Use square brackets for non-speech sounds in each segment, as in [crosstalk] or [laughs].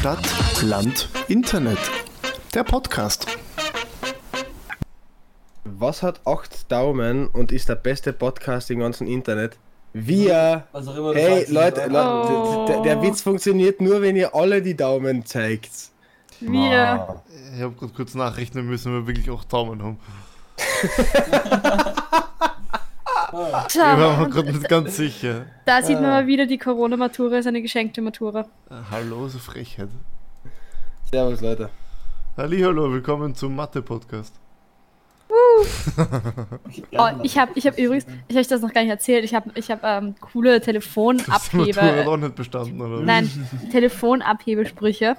Stadt, Land, Internet. Der Podcast. Was hat 8 Daumen und ist der beste Podcast im ganzen Internet? Wir. Was auch immer du Hey, sagst, Leute, Leute Oh. der, der Witz funktioniert nur, wenn ihr alle die Daumen zeigt. Wir. Ich habe gerade kurz nachrechnen müssen, wir wirklich auch Daumen haben. [laughs] Ich war mir gerade nicht ganz sicher. da sieht man mal wieder, die Corona-Matura ist eine geschenkte Matura. Hallo, so Frechheit. Servus, Leute. Hallo, willkommen zum Mathe-Podcast. Oh, ich habe ich hab übrigens, ich habe euch das noch gar nicht erzählt, ich habe ich hab, ähm, coole Telefonabhebe. auch nicht bestanden, oder? Nein, Telefonabhebesprüche.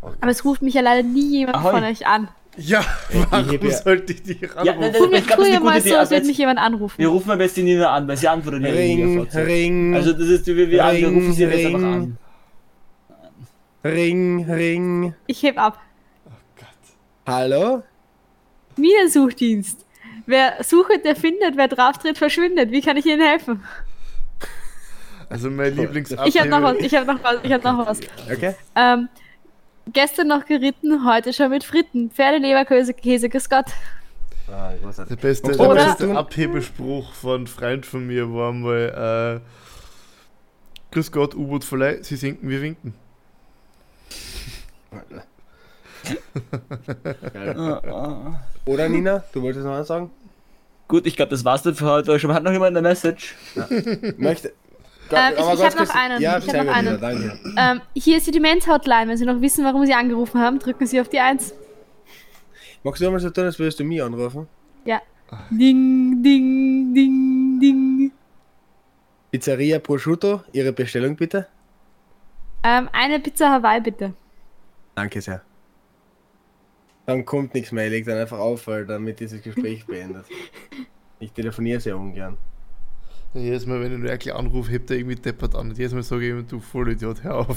Aber es ruft mich ja leider nie jemand Ahoi. von euch an. Ja, warum hab ja- sollte ich Ja, anrufen? nein, Früher, Ich glaub, das ist früher gute so, Idee, als würde mich jemand anrufen. Wir rufen am besten die Nina an, weil sie antwortet ja Ring. Ring, Also das ist, wir, wir, wir, wir Ring, rufen sie jetzt einfach Ring. an. Ring, Ring. Ich heb ab. Hallo? Minensuchdienst. Wer sucht, der findet, wer drauftritt, verschwindet. Wie kann ich Ihnen helfen? Also mein Lieblingsabhebe... Ich habe noch was, ich habe noch was, ich habe noch was. Okay. Ähm, gestern noch geritten, heute schon mit Fritten. Pferdeleberkäse, Käse, grüß Gott. Ah, Der beste, Und der beste Abhebespruch von einem Freund von mir war mal, äh, Grüß Gott, U-Boot Verleih, Sie sinken, wir winken. [laughs] Oder Nina, du wolltest noch was sagen? Gut, ich glaube, das war's dann für heute. Schon hat noch jemand eine Message? Möchte. Ähm, ich- ich ganz hab noch einen, Ja, ich hab noch einen. Danke. Ähm, hier ist die Demenz-Hotline. Wenn Sie noch wissen, warum Sie angerufen haben, drücken Sie auf die 1. Magst du einmal so tun, als würdest du mich anrufen? Ja. Ding, ding, ding, ding. Pizzeria Prosciutto, Ihre Bestellung bitte? Ähm, eine Pizza Hawaii, bitte. Danke sehr. Dann kommt nichts mehr, ich leg dann einfach auf, weil damit dieses Gespräch beendet. [laughs] Ich telefoniere sehr ungern. Jedes Mal, wenn ich Merkel anrufe, hebt er irgendwie deppert an. Und jedes Mal sage ich ihm, du Vollidiot, hör auf. [laughs]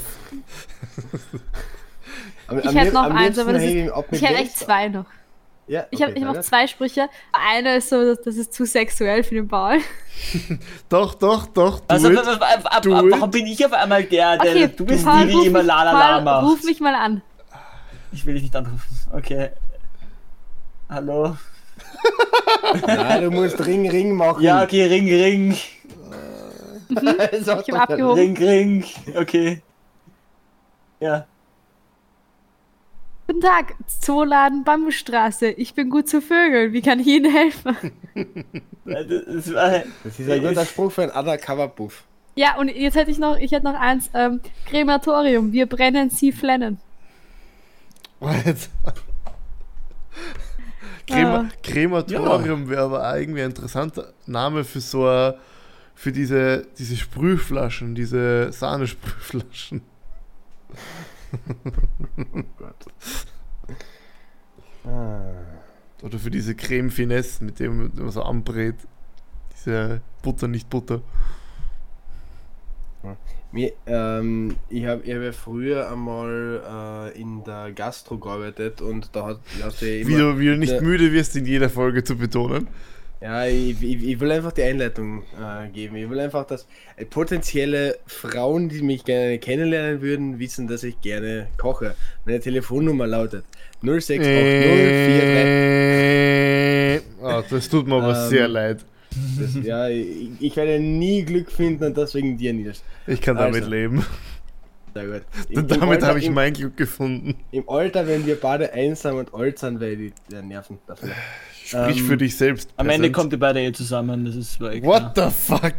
Ich hätte noch eins, aber das ist. Ich hätte echt zwei noch. Ja, Ich habe okay, ich hab noch zwei Sprüche. Einer ist so, das, das ist zu sexuell für den Paul. [laughs] Doch, doch, doch, du Also, it. ab, Do ab, it. warum bin ich auf einmal der, der Okay, du bist Paul, die, ruf die immer mich- la la la Paul, ruf macht? mich mal an. Ich will dich nicht anrufen. Okay. Hallo? Nein, du musst Ring, Ring machen. Ja, okay, Ring, Ring. [laughs] Also, Ich habe abgehoben. Ring, Ring. Okay. Ja. Guten Tag, Zooladen Bambusstraße. Ich bin gut zu Vögeln. Wie kann ich Ihnen helfen? Das war, Das ist ein guter Spruch für einen Undercover-Buff. Ja, und jetzt hätte ich noch, ich hätte noch eins. Ähm, Krematorium. Wir brennen, Sie flennen. What? Crema Ah. Crematorium wäre aber auch irgendwie ein interessanter Name für so ein, für diese, diese Sprühflaschen, diese Sahnesprühflaschen. Oder für diese Creme Finesse, mit dem man so anbrät. Diese Butter, nicht Butter. Mir, ähm, ich habe ich hab ja früher einmal äh, in der Gastro gearbeitet und da hat, hast du ja immer... Wie du, wie du nicht müde wirst, in jeder Folge zu betonen. Ja, ich, ich, ich will einfach die Einleitung äh, geben. Ich will einfach, dass äh, potenzielle Frauen, die mich gerne kennenlernen würden, wissen, dass ich gerne koche. Meine Telefonnummer lautet 068043. Äh, oh, das tut mir aber Ähm, sehr leid. Das, ja, ich, ich werde nie Glück finden und deswegen dir nicht. Ich kann damit also, leben. Sehr gut. [laughs] Im- im damit habe ich im, mein Glück gefunden. Im Alter, wenn wir beide einsam und alt sind, werde ich die nerven dafür. Sprich Ähm, für dich selbst. am Ende kommt ihr beide eh zusammen. Das ist eh What klar. the fuck?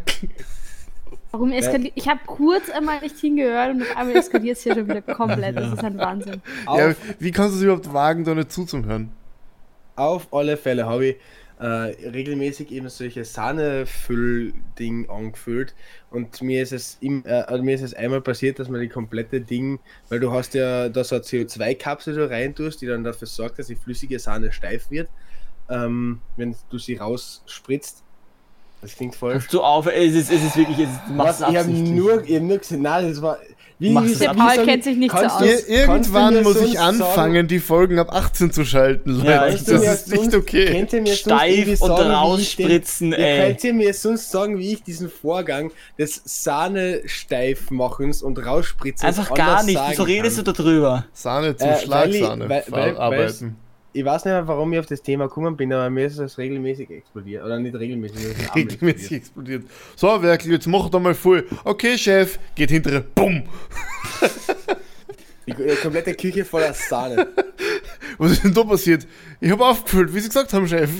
Warum eskaliert? Ich habe kurz einmal nicht hingehört und auf einmal eskaliert es hier schon wieder komplett. Das ist ein Wahnsinn. Ja, wie kannst du es überhaupt wagen, da nicht zuzuhören? auf alle Fälle habe ich äh, regelmäßig eben solche Sahnefüll-Ding angefüllt und mir ist es im, äh, also mir ist es einmal passiert, dass man die komplette Ding, weil du hast ja da so eine CO2-Kapsel so rein tust, die dann dafür sorgt, dass die flüssige Sahne steif wird, ähm, wenn du sie rausspritzt. Das klingt falsch. Hörst du auf, es ist, es ist wirklich, es ist, du machst Was, ich habe nur, ich hab nur gesehen, nein, das war, Wie, das Der Paul kennt sich nicht so aus. Ir irgendwann muss ich anfangen, sagen- die Folgen ab 18 zu schalten, Leute. Ja, das ist nicht okay. Könnt ihr mir sonst Steif und sagen, wie ich den- rausspritzen, Ja, ey. Könnt ihr mir sonst sagen, wie ich diesen Vorgang des Sahne-Steifmachens und Rausspritzens Einfach gar nicht. Wieso redest du darüber? Sahne zum Äh, weil ich- Schlagsahne weil- weil- arbeiten. Ich weiß nicht mehr, warum ich auf das Thema gekommen bin, aber mir ist das regelmäßig explodiert. Oder nicht regelmäßig, [laughs] Regelmäßig explodiert. So, Werkel, jetzt mach doch mal voll. Okay, Chef, geht hintere. Bumm. Die komplette Küche voller Sahne. [laughs] Was ist denn da passiert? Ich habe aufgefüllt, wie Sie gesagt haben, Chef.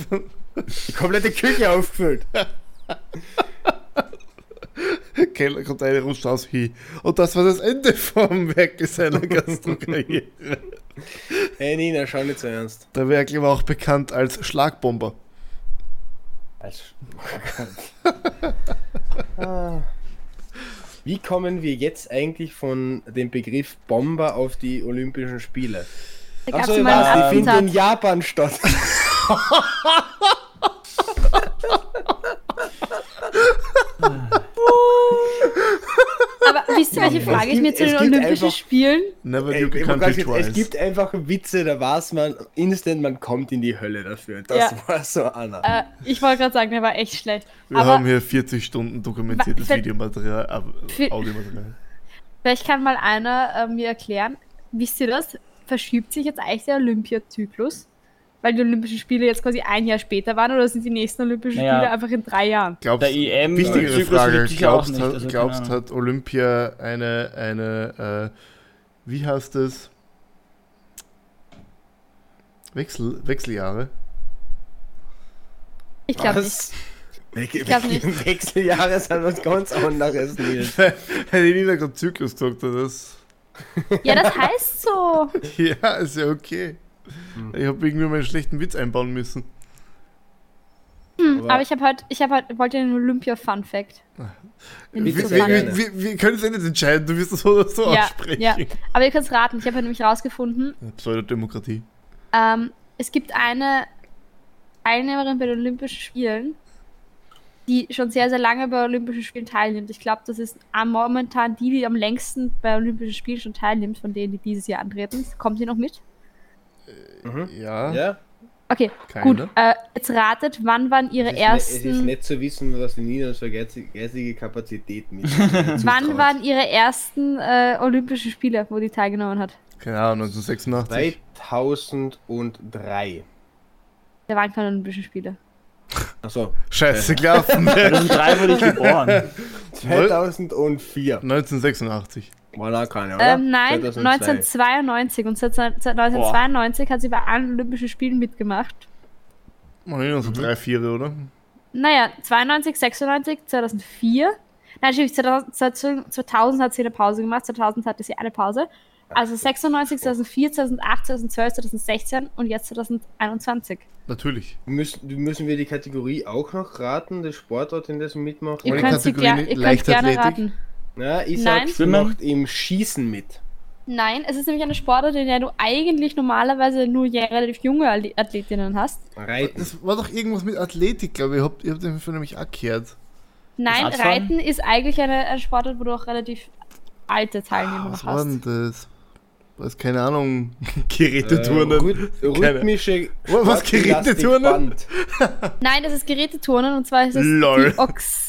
Die komplette Küche aufgefüllt. [laughs] Keller kommt eine rutscht aus. Und das war das Ende vom Werkel seiner Gastrokarriere. Hey Nina, schau nicht so ernst. Der Werkel war auch bekannt als Schlagbomber. Als [laughs] Ah. Wie kommen wir jetzt eigentlich von dem Begriff Bomber auf die Olympischen Spiele? Achso, die finden in. Japan statt. [laughs] Aber wisst ihr, welche Es Frage ich gibt- mir zu es den Olympischen einfach- Spielen? Never Ey, you can be gerade sagen, es twice. gibt einfach Witze, da weiß man instant, man kommt in die Hölle dafür. Das Ja. war so einer. Äh, ich wollte gerade sagen, der war echt schlecht. Wir Aber haben hier 40 Stunden dokumentiertes Videomaterial, Für- Audiomaterial. vielleicht kann mal einer äh, mir erklären, wisst ihr das? Verschiebt sich jetzt eigentlich der Olympiazyklus? Weil die Olympischen Spiele jetzt quasi ein Jahr später waren oder sind die nächsten Olympischen Naja. Spiele einfach in drei Jahren? Glaubst, Der EM wichtigere Zyklus Frage, glaubst, nicht, hat, also glaubst hat Olympia eine, eine äh, wie heißt es? Wechsel, Wechseljahre? Ich glaube nicht. Was? We glaub nicht. Wechseljahre sind was ganz anderes, Nils. [laughs] Hätte ich Nina gerade Zyklus gesagt, oder das? Ja, das heißt so. [laughs] Ja, ist ja okay. Hm. Ich habe irgendwie meinen schlechten Witz einbauen müssen. Hm, Aber- aber ich habe heute, ich habe heute, wollte einen Olympia-Fun-Fact. Wir, können es ja nicht entscheiden, du wirst das so oder so Ja, aussprechen. ja. Aber ihr könnt es raten, ich habe nämlich rausgefunden, Pseudodemokratie. ähm, es gibt eine Teilnehmerin bei den Olympischen Spielen, die schon sehr, sehr lange bei Olympischen Spielen teilnimmt. Ich glaube, das ist am- momentan die, die am längsten bei Olympischen Spielen schon teilnimmt, von denen, die dieses Jahr antreten. Kommt sie noch mit? Mhm. Ja, Ja? Okay, keine. gut. Äh, jetzt ratet, wann waren ihre es, ist ne, es ist ersten... nicht zu wissen, was die Nina für geistige, geistige Kapazität mit. [laughs] Wann waren ihre ersten äh, Olympischen Spiele, wo die teilgenommen hat? Keine Ahnung, 1986. 2003. Da waren keine Olympischen Spiele. Achso, Scheiße, gelaufen. [laughs] 2003 wurde ich geboren. [laughs] 2004. 1986. War da keine, oder? Ähm, nein, 2002. 1992. Und seit seit 1992 hat sie bei allen Olympischen Spielen mitgemacht. Mal hin, Mhm. so drei, vier, oder? Naja, 92, 96, 2004. Nein, stimmt, 2000, 2000 hat sie eine Pause gemacht, 2000 hatte sie eine Pause. Also 96, 2004, 2008, 2012, 2016 und jetzt 2021. Natürlich. Müssen, müssen wir die Kategorie auch noch raten, der Sportort, in dessen mitmacht? Ihr könnt sie gerne raten. Ja, ich Nein. sag, sie Schwimmen? macht im Schießen mit. Nein, es ist nämlich eine Sportart, in der du eigentlich normalerweise nur relativ junge Athletinnen hast. Reiten. Das war doch irgendwas mit Athletik, glaube ich. Ich habe hab den Film nämlich auch gehört. Nein? Reiten ist eigentlich eine, eine Sportart, wo du auch relativ alte Teilnehmer Ah, Was noch war denn hast. das? Was, keine Ahnung. [laughs] Äh, Geräteturnen. rhyth- rhythmische Was, was, Geräteturnen? Nein, das ist Geräteturnen und zwar ist es Lol. die Ox.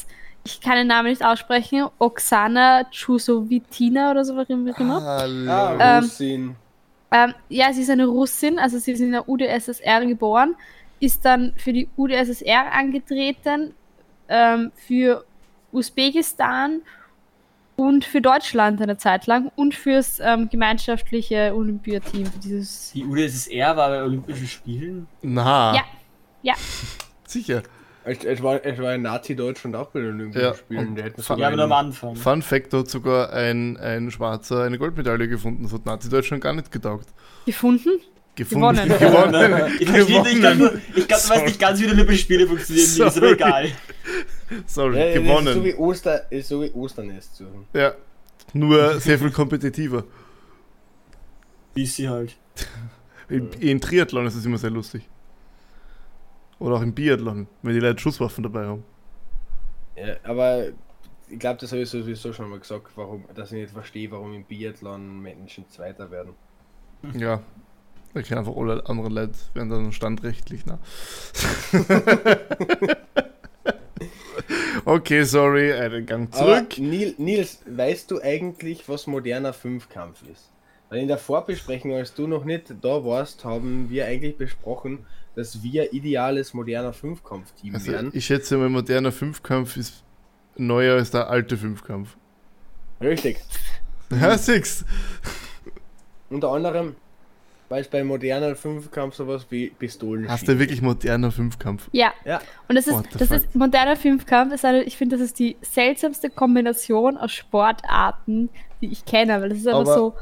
Ich kann den Namen nicht aussprechen. Oksana Chusovitina oder so was immer. Hallo. Ah, Ähm, Russin. Ähm, ja, sie ist eine Russin, also sie ist in der UdSSR geboren, ist dann für die UdSSR angetreten, ähm, für Usbekistan und für Deutschland eine Zeit lang und fürs ähm, gemeinschaftliche Olympiateam. Dieses Die UdSSR war bei Olympischen Spielen. Na. Ja. Ja. Sicher. Es, es, war, es war in Nazi-Deutschland auch bei den Olympischen Ja, Spielen. und Der hätte Fun- Ja, aber nur am Anfang. Fun Fact: da hat sogar ein, ein Schwarzer eine Goldmedaille gefunden. Das hat Nazi-Deutschland gar nicht getaugt. gefunden. Gefunden. Gewonnen. [laughs] Gewonnen. [laughs] Ich verstehe nicht, ich glaube, Gewonnen. ich glaub, du weißt nicht ganz, wie die Olympischen Spiele funktionieren, Nils, aber Sorry. egal. Sorry, Ja, das Ist so gewonnen. wie, Oster, ist so wie Osternest zu. Ja. Nur sehr viel kompetitiver. Wie ist sie halt. In, in Triathlon ist es immer sehr lustig. Oder auch im Biathlon, wenn die Leute Schusswaffen dabei haben. Ja, aber ich glaube, das habe ich sowieso schon mal gesagt, warum, dass ich nicht verstehe, warum im Biathlon Menschen Zweiter werden. Ja. Da können einfach alle anderen Leute werden dann standrechtlich, ne? [laughs] okay, sorry, einen Gang Aber zurück. Nil, Nils, weißt du eigentlich, was moderner Fünfkampf ist? Weil in der Vorbesprechung, als du noch nicht da warst, haben wir eigentlich besprochen, dass wir ideales moderner Fünfkampf-Team Also, wären. ich schätze, mein moderner Fünfkampf ist neuer als der alte Fünfkampf. Richtig. Ja, six. Unter anderem, weil es bei moderner Fünfkampf sowas wie Pistolen Hast du wirklich moderner Fünfkampf? Ja. Ja. Und das ist, What das ist moderner Fünfkampf. Ist eine, ich finde, das ist die seltsamste Kombination aus Sportarten, die ich kenne, weil das ist einfach Aber- so,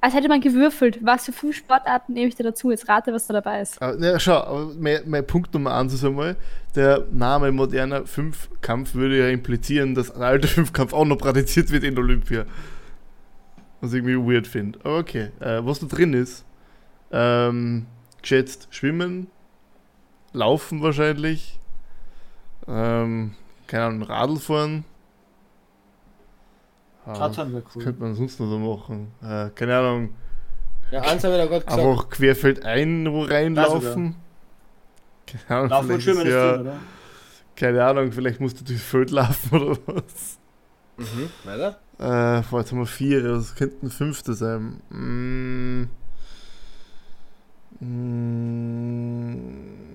als hätte man gewürfelt. Was für fünf Sportarten nehme ich da dazu? Jetzt rate, was da dabei ist. Aber, ne, schau, mein, mein Punkt Nummer eins ist einmal, der Name moderner Fünfkampf würde ja implizieren, dass der alte Fünfkampf auch noch praktiziert wird in Olympia. Was ich irgendwie weird finde. Okay, äh, was da drin ist, ähm, geschätzt Schwimmen, Laufen wahrscheinlich, ähm, keine Ahnung, Radl fahren. Ah, Radfahren wäre cool. könnte man sonst noch so machen? Äh, keine Ahnung, Ja, eins habe ich da gerade gesagt. einfach querfeldein wo reinlaufen. Keine Ahnung, Laufen und vielleicht Schwimmen ist ja, drin, oder? keine Ahnung, vielleicht musst du durchs Feld laufen [laughs] oder was. Mhm, weiter? Äh, boah, jetzt haben wir vier, das könnte ein fünfter sein. Mm. Mm.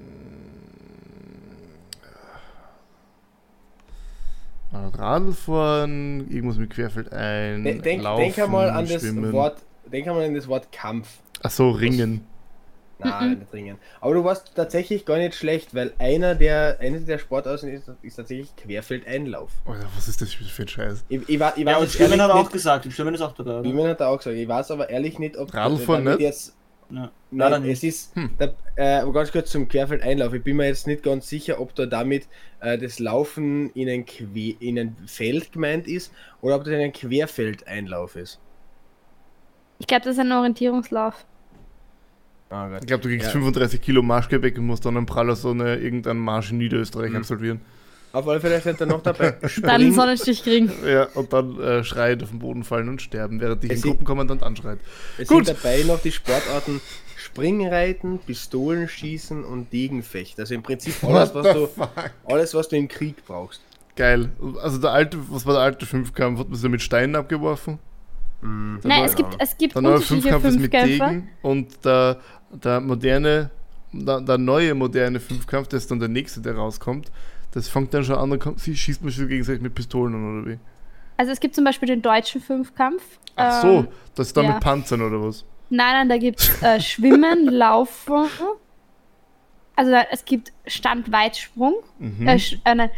Radl fahren, irgendwas mit Querfeld ein. De- Denk, laufen, denk einmal an das schwimmen. Wort, denk einmal an das Wort Kampf. Ach so, Ringen. Nein, nicht dringend. Aber du warst tatsächlich gar nicht schlecht, weil einer der, eine der Sportarten ist, ist tatsächlich Querfeldeinlauf. Alter, was ist das für ein Scheiß? Ich, ich, war, ich Ja, weiß und Schwimmen hat er auch nicht, gesagt. Schwimmen ist auch dabei? Schwimmen hat er auch gesagt. Ich weiß aber ehrlich nicht, ob Radlfahren damit nicht? jetzt. Ja. Nein, Leider es ist, Hm. der, äh, aber ganz kurz zum Querfeldeinlauf. Ich bin mir jetzt nicht ganz sicher, ob da damit äh, das Laufen in ein, Que in ein Feld gemeint ist oder ob das ein Querfeldeinlauf ist. Ich glaube, das ist ein Orientierungslauf. Oh Gott. Ich glaube, du kriegst Ja. 35 Kilo Marschgepäck und musst dann einen Praller so eine, irgendeinen Marsch in Niederösterreich Mhm. absolvieren. Auf alle Fälle sind da noch dabei. [laughs] Dann einen Sonnenstich kriegen. Ja, und dann äh, schreit auf den Boden fallen und sterben, während dich Es ein Gruppenkommandant anschreit. es Gut. sind dabei noch die Sportarten Springreiten, Pistolenschießen und Degenfecht. Also im Prinzip alles, was du, alles, was du im Krieg brauchst. Geil. Also der alte, was war der alte Fünfkampf? Hat man da mit Steinen abgeworfen? Mhm. Der Nein, es gibt, es gibt Der neue Fünfkampf ist mit. Degen und der, der moderne, der, der neue moderne Fünfkampf, das ist dann der nächste, der rauskommt, das fängt dann schon an, dann sie schießt man sich gegenseitig mit Pistolen an, oder wie? Also es gibt zum Beispiel den deutschen Fünfkampf. Ach so, Ähm, das ist dann ja. mit Panzern oder was? Nein, nein, da gibt es äh, Schwimmen, [laughs] Laufen. Also da, es gibt Standweitsprung. Mhm. Äh, äh, nein.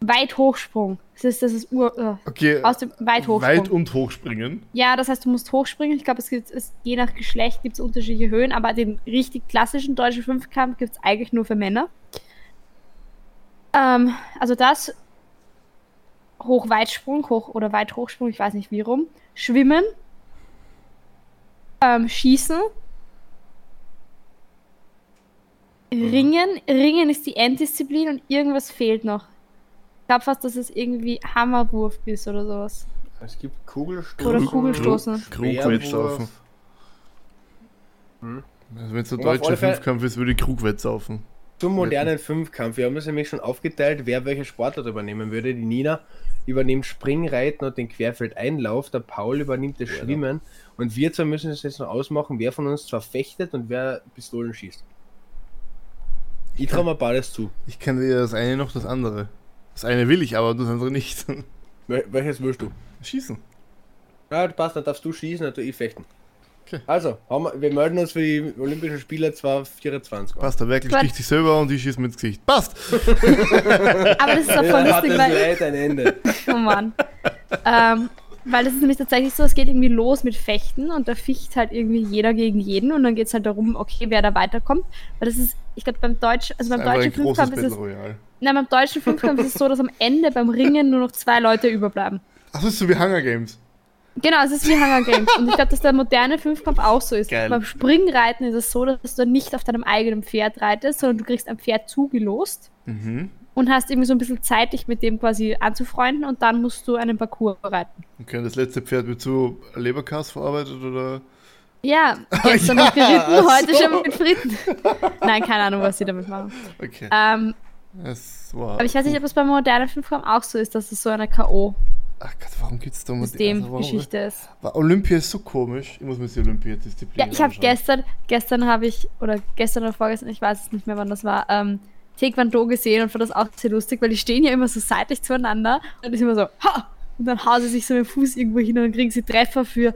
Weithochsprung. Das ist, das ist Ur, äh, Okay, aus dem Weithochsprung. weit und hochspringen. ja, das heißt, du musst hochspringen. Ich glaube, es gibt es, je nach Geschlecht gibt es unterschiedliche Höhen, aber den richtig klassischen deutschen Fünfkampf gibt es eigentlich nur für Männer. Ähm, also das Hochweitsprung, Hoch- oder Weithochsprung, ich weiß nicht wie rum. Schwimmen, ähm, Schießen, Ringen. Ringen ist die Enddisziplin und irgendwas fehlt noch. Ich glaube fast, dass es irgendwie Hammerwurf ist oder sowas. Es gibt Kugelstoßen. Oder Kugelstoßen. Krugwettsaufen. Hm. Also wenn es ein deutscher Fünfkampf ist, würde ich Krugwett saufen. Zum modernen Fünfkampf. Wir haben es nämlich schon aufgeteilt, wer welche Sportart übernehmen würde. Die Nina übernimmt Springreiten und den Querfeldeinlauf. Der Paul übernimmt das Schwimmen. Und wir zwei müssen es jetzt noch ausmachen, wer von uns zwar fechtet und wer Pistolen schießt. Ich traue mir beides zu. Ich kann weder das eine noch das andere. Das eine will ich, aber das andere nicht. Wel welches willst du? Schießen. Ja, passt, dann darfst du schießen, dann tu ich fechten. Okay. Also, haben wir, wir melden uns für die Olympischen Spiele 2024. an. Passt, der Werkel Gut. sticht sich selber und ich schieße mir ins Gesicht. Passt! [laughs] Aber das ist auch voll Ja, hat lustig, das weil. Leid ein Ende. [laughs] Oh Mann. ähm, weil das ist nämlich tatsächlich so, es geht irgendwie los mit Fechten und da ficht halt irgendwie jeder gegen jeden und dann geht es halt darum, okay, wer da weiterkommt. Weil das ist, ich glaube, beim deutschen, also beim deutschen Fünfkampf ist es. Nein, beim deutschen Fünfkampf ist es so, dass am Ende beim Ringen nur noch zwei Leute überbleiben. Ach, das ist so wie Hunger Games. Genau, es ist wie Hunger Games. Und ich glaube, dass der moderne Fünfkampf auch so ist. Geil. Beim Springreiten ist es so, dass du nicht auf deinem eigenen Pferd reitest, sondern du kriegst ein Pferd zugelost. Mhm. und hast irgendwie so ein bisschen Zeit, dich mit dem quasi anzufreunden und dann musst du einen Parcours reiten. Okay, das letzte Pferd wird zu Leberkass verarbeitet oder? Ja, [laughs] gestern Ja, noch geritten, heute so. schon mit Fritten. [laughs] Nein, keine Ahnung, was sie damit machen. Okay. Ähm, aber ich weiß nicht, ob es bei modernen Fünfkampf auch so ist, dass es so eine K.O.-System-Geschichte Ach Gott, warum gibt's da mal also warum- ist. Wa- Olympia ist so komisch. Ich muss mir die Olympiadisziplin Ja, ich habe gestern, gestern habe ich, oder gestern oder vorgestern, ich weiß es nicht mehr, wann das war, ähm, Taekwondo gesehen und fand das auch sehr lustig, weil die stehen ja immer so seitlich zueinander und ist immer so, ha! Und dann hauen sie sich so mit dem Fuß irgendwo hin und dann kriegen sie Treffer für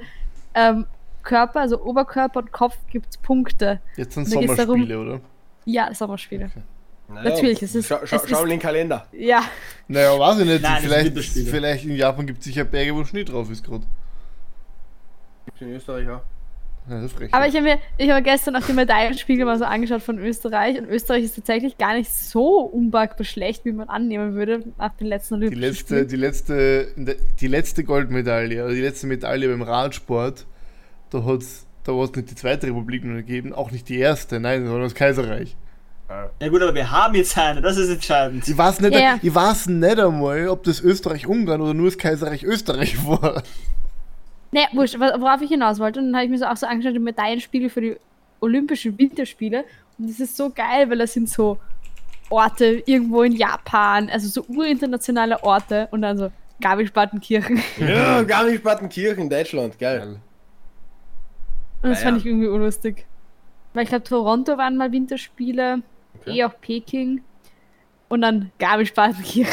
ähm, Körper, also Oberkörper und Kopf gibt's Punkte. Jetzt sind Da geht's darum- Sommerspiele, oder? Ja, Sommerspiele. Okay. Naja, Natürlich, es ist- Schau, schau, es ist- schau in den Kalender. Ja, Naja, weiß ich nicht. Nein, vielleicht, vielleicht in Japan gibt es sicher Berge, wo Schnee drauf ist gerade. In Österreich auch. Ja, das ist frech. aber ich habe mir, ich habe gestern auch die Medaillenspiegel mal so angeschaut von Österreich und Österreich ist tatsächlich gar nicht so unbackbar schlecht, wie man annehmen würde nach den letzten die Olympischen letzte, Spielen. die letzte, die letzte Goldmedaille, oder die letzte Medaille beim Radsport, da hat's, da war es nicht die zweite Republik nur gegeben, auch nicht die erste, nein, sondern das Kaiserreich. Ja gut, aber wir haben jetzt eine, das ist entscheidend. Ich weiß nicht, Ja, ja. ich weiß nicht einmal, ob das Österreich-Ungarn oder nur das Kaiserreich Österreich [laughs] war. Naja, wurscht, worauf ich hinaus wollte, und dann habe ich mir so auch so angeschaut, die Medaillenspiegel für die Olympischen Winterspiele. Und das ist so geil, weil das sind so Orte irgendwo in Japan, also so urinternationale Orte und dann so Garmisch-Partenkirchen. [laughs] Ja, Garmisch-Partenkirchen, Deutschland, geil. Und das Ah, fand ja. ich irgendwie unlustig. Weil ich glaube, Toronto waren mal Winterspiele, Okay. eh auch Peking. Und dann Garmisch-Partenkirchen.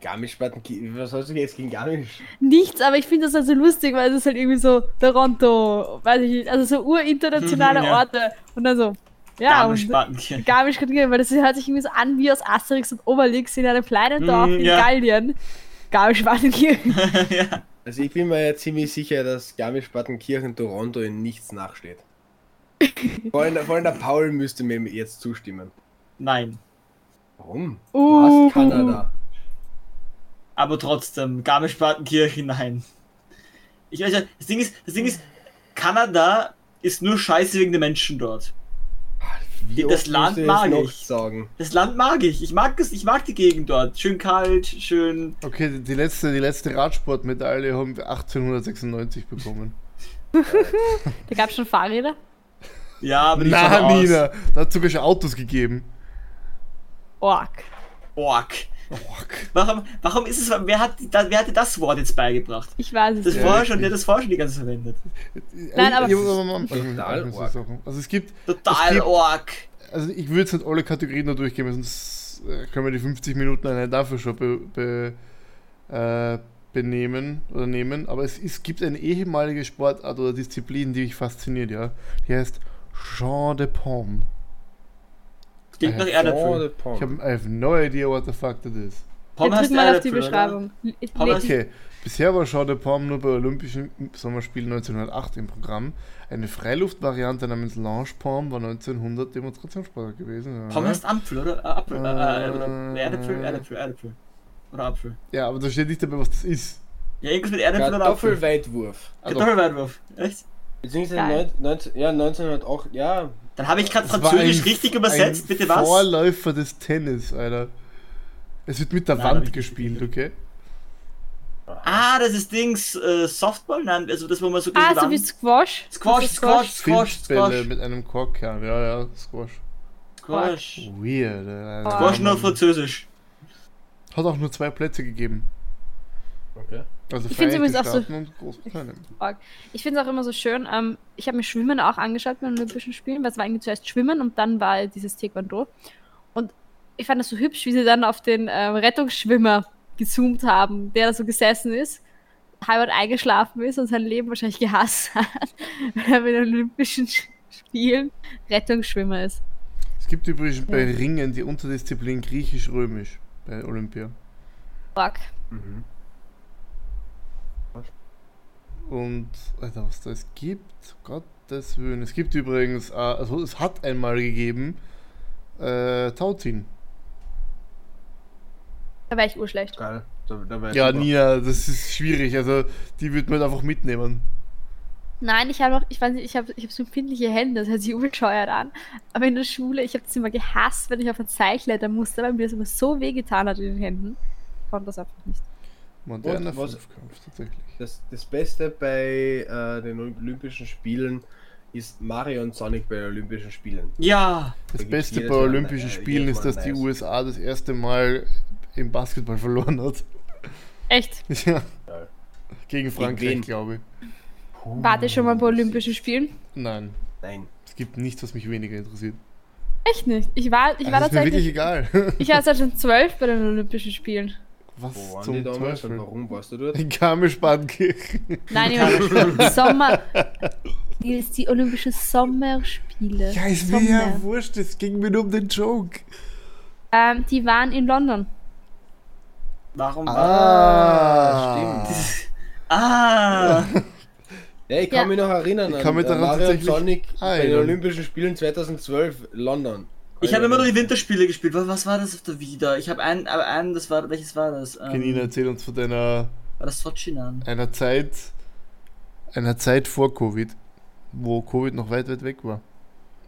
Garmisch-Partenkirchen, was hast du jetzt gegen Garmisch? Nichts, aber ich finde das halt so lustig, weil es ist halt irgendwie so Toronto, weiß ich nicht, also so urinternationale [laughs] Ja. Orte. Und dann so, ja, und Garmisch-Partenkirchen. Garmisch Partenkirchen, weil das hört sich irgendwie so an wie aus Asterix und Obelix in einem kleinen Dorf Mhm, in ja. Gallien. Garmisch Partenkirchen. [laughs] ja. Also ich bin mir ja ziemlich sicher, dass Garmisch-Partenkirchen Toronto in nichts nachsteht. Vor, allem, vor allem der Paul müsste mir jetzt zustimmen. Nein. Warum? Du Uh. hast Kanada. Aber trotzdem, Garmisch-Partenkirchen, nein. Ich weiß ja, das Ding ist, das Ding ist, Kanada ist nur scheiße wegen der Menschen dort. Wie Das Land du mag ich. sagen? Das Land mag ich. Ich mag es, ich mag die Gegend dort. Schön kalt, schön. Okay, die- die letzte, die letzte Radsportmedaille haben wir 1896 bekommen. [laughs] Da gab es schon Fahrräder. Ja, aber die Na, schauen aus. Nina, da hat sogar schon Autos gegeben. Ork. Ork. Warum, warum ist es, wer hat, wer hatte das Wort jetzt beigebracht? Ich weiß es Das nicht. Vorher schon, der hat das vorher schon die ganze Zeit verwendet. Nein, aber- Total. Sachen. Also es gibt, Total es gibt Ork. also ich würde jetzt nicht alle Kategorien da durchgehen, sonst äh, können wir die 50 Minuten allein dafür schon be, be, äh, benehmen oder nehmen. Aber es, es gibt eine ehemalige Sportart oder Disziplin, die mich fasziniert, ja. Die heißt Jean de Pomme. Klingt nach Äh, Erdäpfel. Ich Pomme. habe I have no idea what the fuck that is. Pommes drücken mal auf die Erdäpfel? Beschreibung. Okay, bisher war Jean de Pomme nur bei Olympischen Sommerspielen 1908 im Programm. Eine Freiluftvariante namens Lange Pomme war 1900 Demonstrationssport gewesen. Ja. Pommes ist Apfel, oder? Äh, Apfel, äh, äh, Äh, oder Erdäpfel, Erdäpfel, Erdäpfel. Oder Apfel. Ja, aber da steht nicht dabei, was das ist. Ja, irgendwas mit Erdäpfel oder Apfel. Kartoffelweitwurf. Kartoffelweitwurf. Echt? Beziehungsweise Geil. 19, 19, ja, 1908, ja. Dann habe ich gerade Französisch richtig übersetzt. Bitte was? Vorläufer des Tennis, Alter. Es wird mit der Nein, Wand gespielt, okay? Ah, das ist Dings, äh, Softball? Nein, also das, wo man so Ah, gegen so die wie Squash. Squash, Squash, Squash, Filzbälle Squash. mit einem Korkkern, ja, ja, Squash. Squash. Weird. Alter. Squash nur Französisch. Hat auch nur zwei Plätze gegeben. Okay. Also Ich find's übrigens Vereinigte auch so-. Ich finde es auch immer so schön. Ähm, ich habe mir Schwimmen auch angeschaut bei den Olympischen Spielen, weil es war irgendwie zuerst Schwimmen und dann war dieses Taekwondo. Und ich fand das so hübsch, wie sie dann auf den ähm, Rettungsschwimmer gezoomt haben, der da so gesessen ist, halb eingeschlafen ist und sein Leben wahrscheinlich gehasst hat, [laughs] weil er bei den Olympischen Spielen Rettungsschwimmer ist. Es gibt übrigens bei Ringen die Unterdisziplin Griechisch-Römisch bei Olympia. Org. Mhm. Und, Alter, was da es gibt, Gottes Willen. Es gibt übrigens, äh, also es hat einmal gegeben, äh, Tauziehen. Da war ich urschlecht. Geil. Da, da wär Ja, super. Nina, das ist schwierig. Also, die wird man einfach mitnehmen. Nein, ich habe noch, ich weiß nicht, ich habe ich hab so empfindliche Hände, das hört sich überscheuert an. Aber in der Schule, ich habe es immer gehasst, wenn ich auf ein klettern musste, weil mir das immer so weh getan hat in den Händen. Ich konnte das einfach nicht. Moderner was- Fünfkampf, tatsächlich. Das, das Beste bei äh, den Olympischen Spielen ist Mario und Sonic bei den Olympischen Spielen. Ja, Das gibt's Beste bei Mal, Olympischen äh, Spielen jedes ist, Mal dass die. USA das erste Mal im Basketball verloren hat. Echt? [laughs] Ja. Gegen Frankreich, glaube ich. Wart ihr schon mal bei Olympischen Spielen? Nein, Nein. es gibt nichts, was mich weniger interessiert. Echt nicht. Ich war, ich war Also ist mir wirklich tatsächlich. egal. Ich war [laughs] 2012 bei den Olympischen Spielen. Was Wo waren zum die damals und Teufel? warum warst du dort? In Garmisch-Partenkirchen. Nein, die Sommer. Die ist die Olympischen Sommerspiele. Ja, ist mir Sommer. ja wurscht, es ging mir nur um den Joke. Ähm, die waren in London. warum Ah, stimmt. [laughs] Ah, Ja, ich kann Ja. mich noch erinnern Ich kann mich daran Mario und tatsächlich Sonic bei den. Olympischen Spielen 2012 London. Ich habe immer nur die Winterspiele gespielt. Was, was war das auf der Wieder? Ich habe einen, aber einen, das war, welches war das? Ähm, Kenina, erzähl uns von deiner War das Sochinan? einer Zeit, einer Zeit vor Covid, wo Covid noch weit, weit weg war.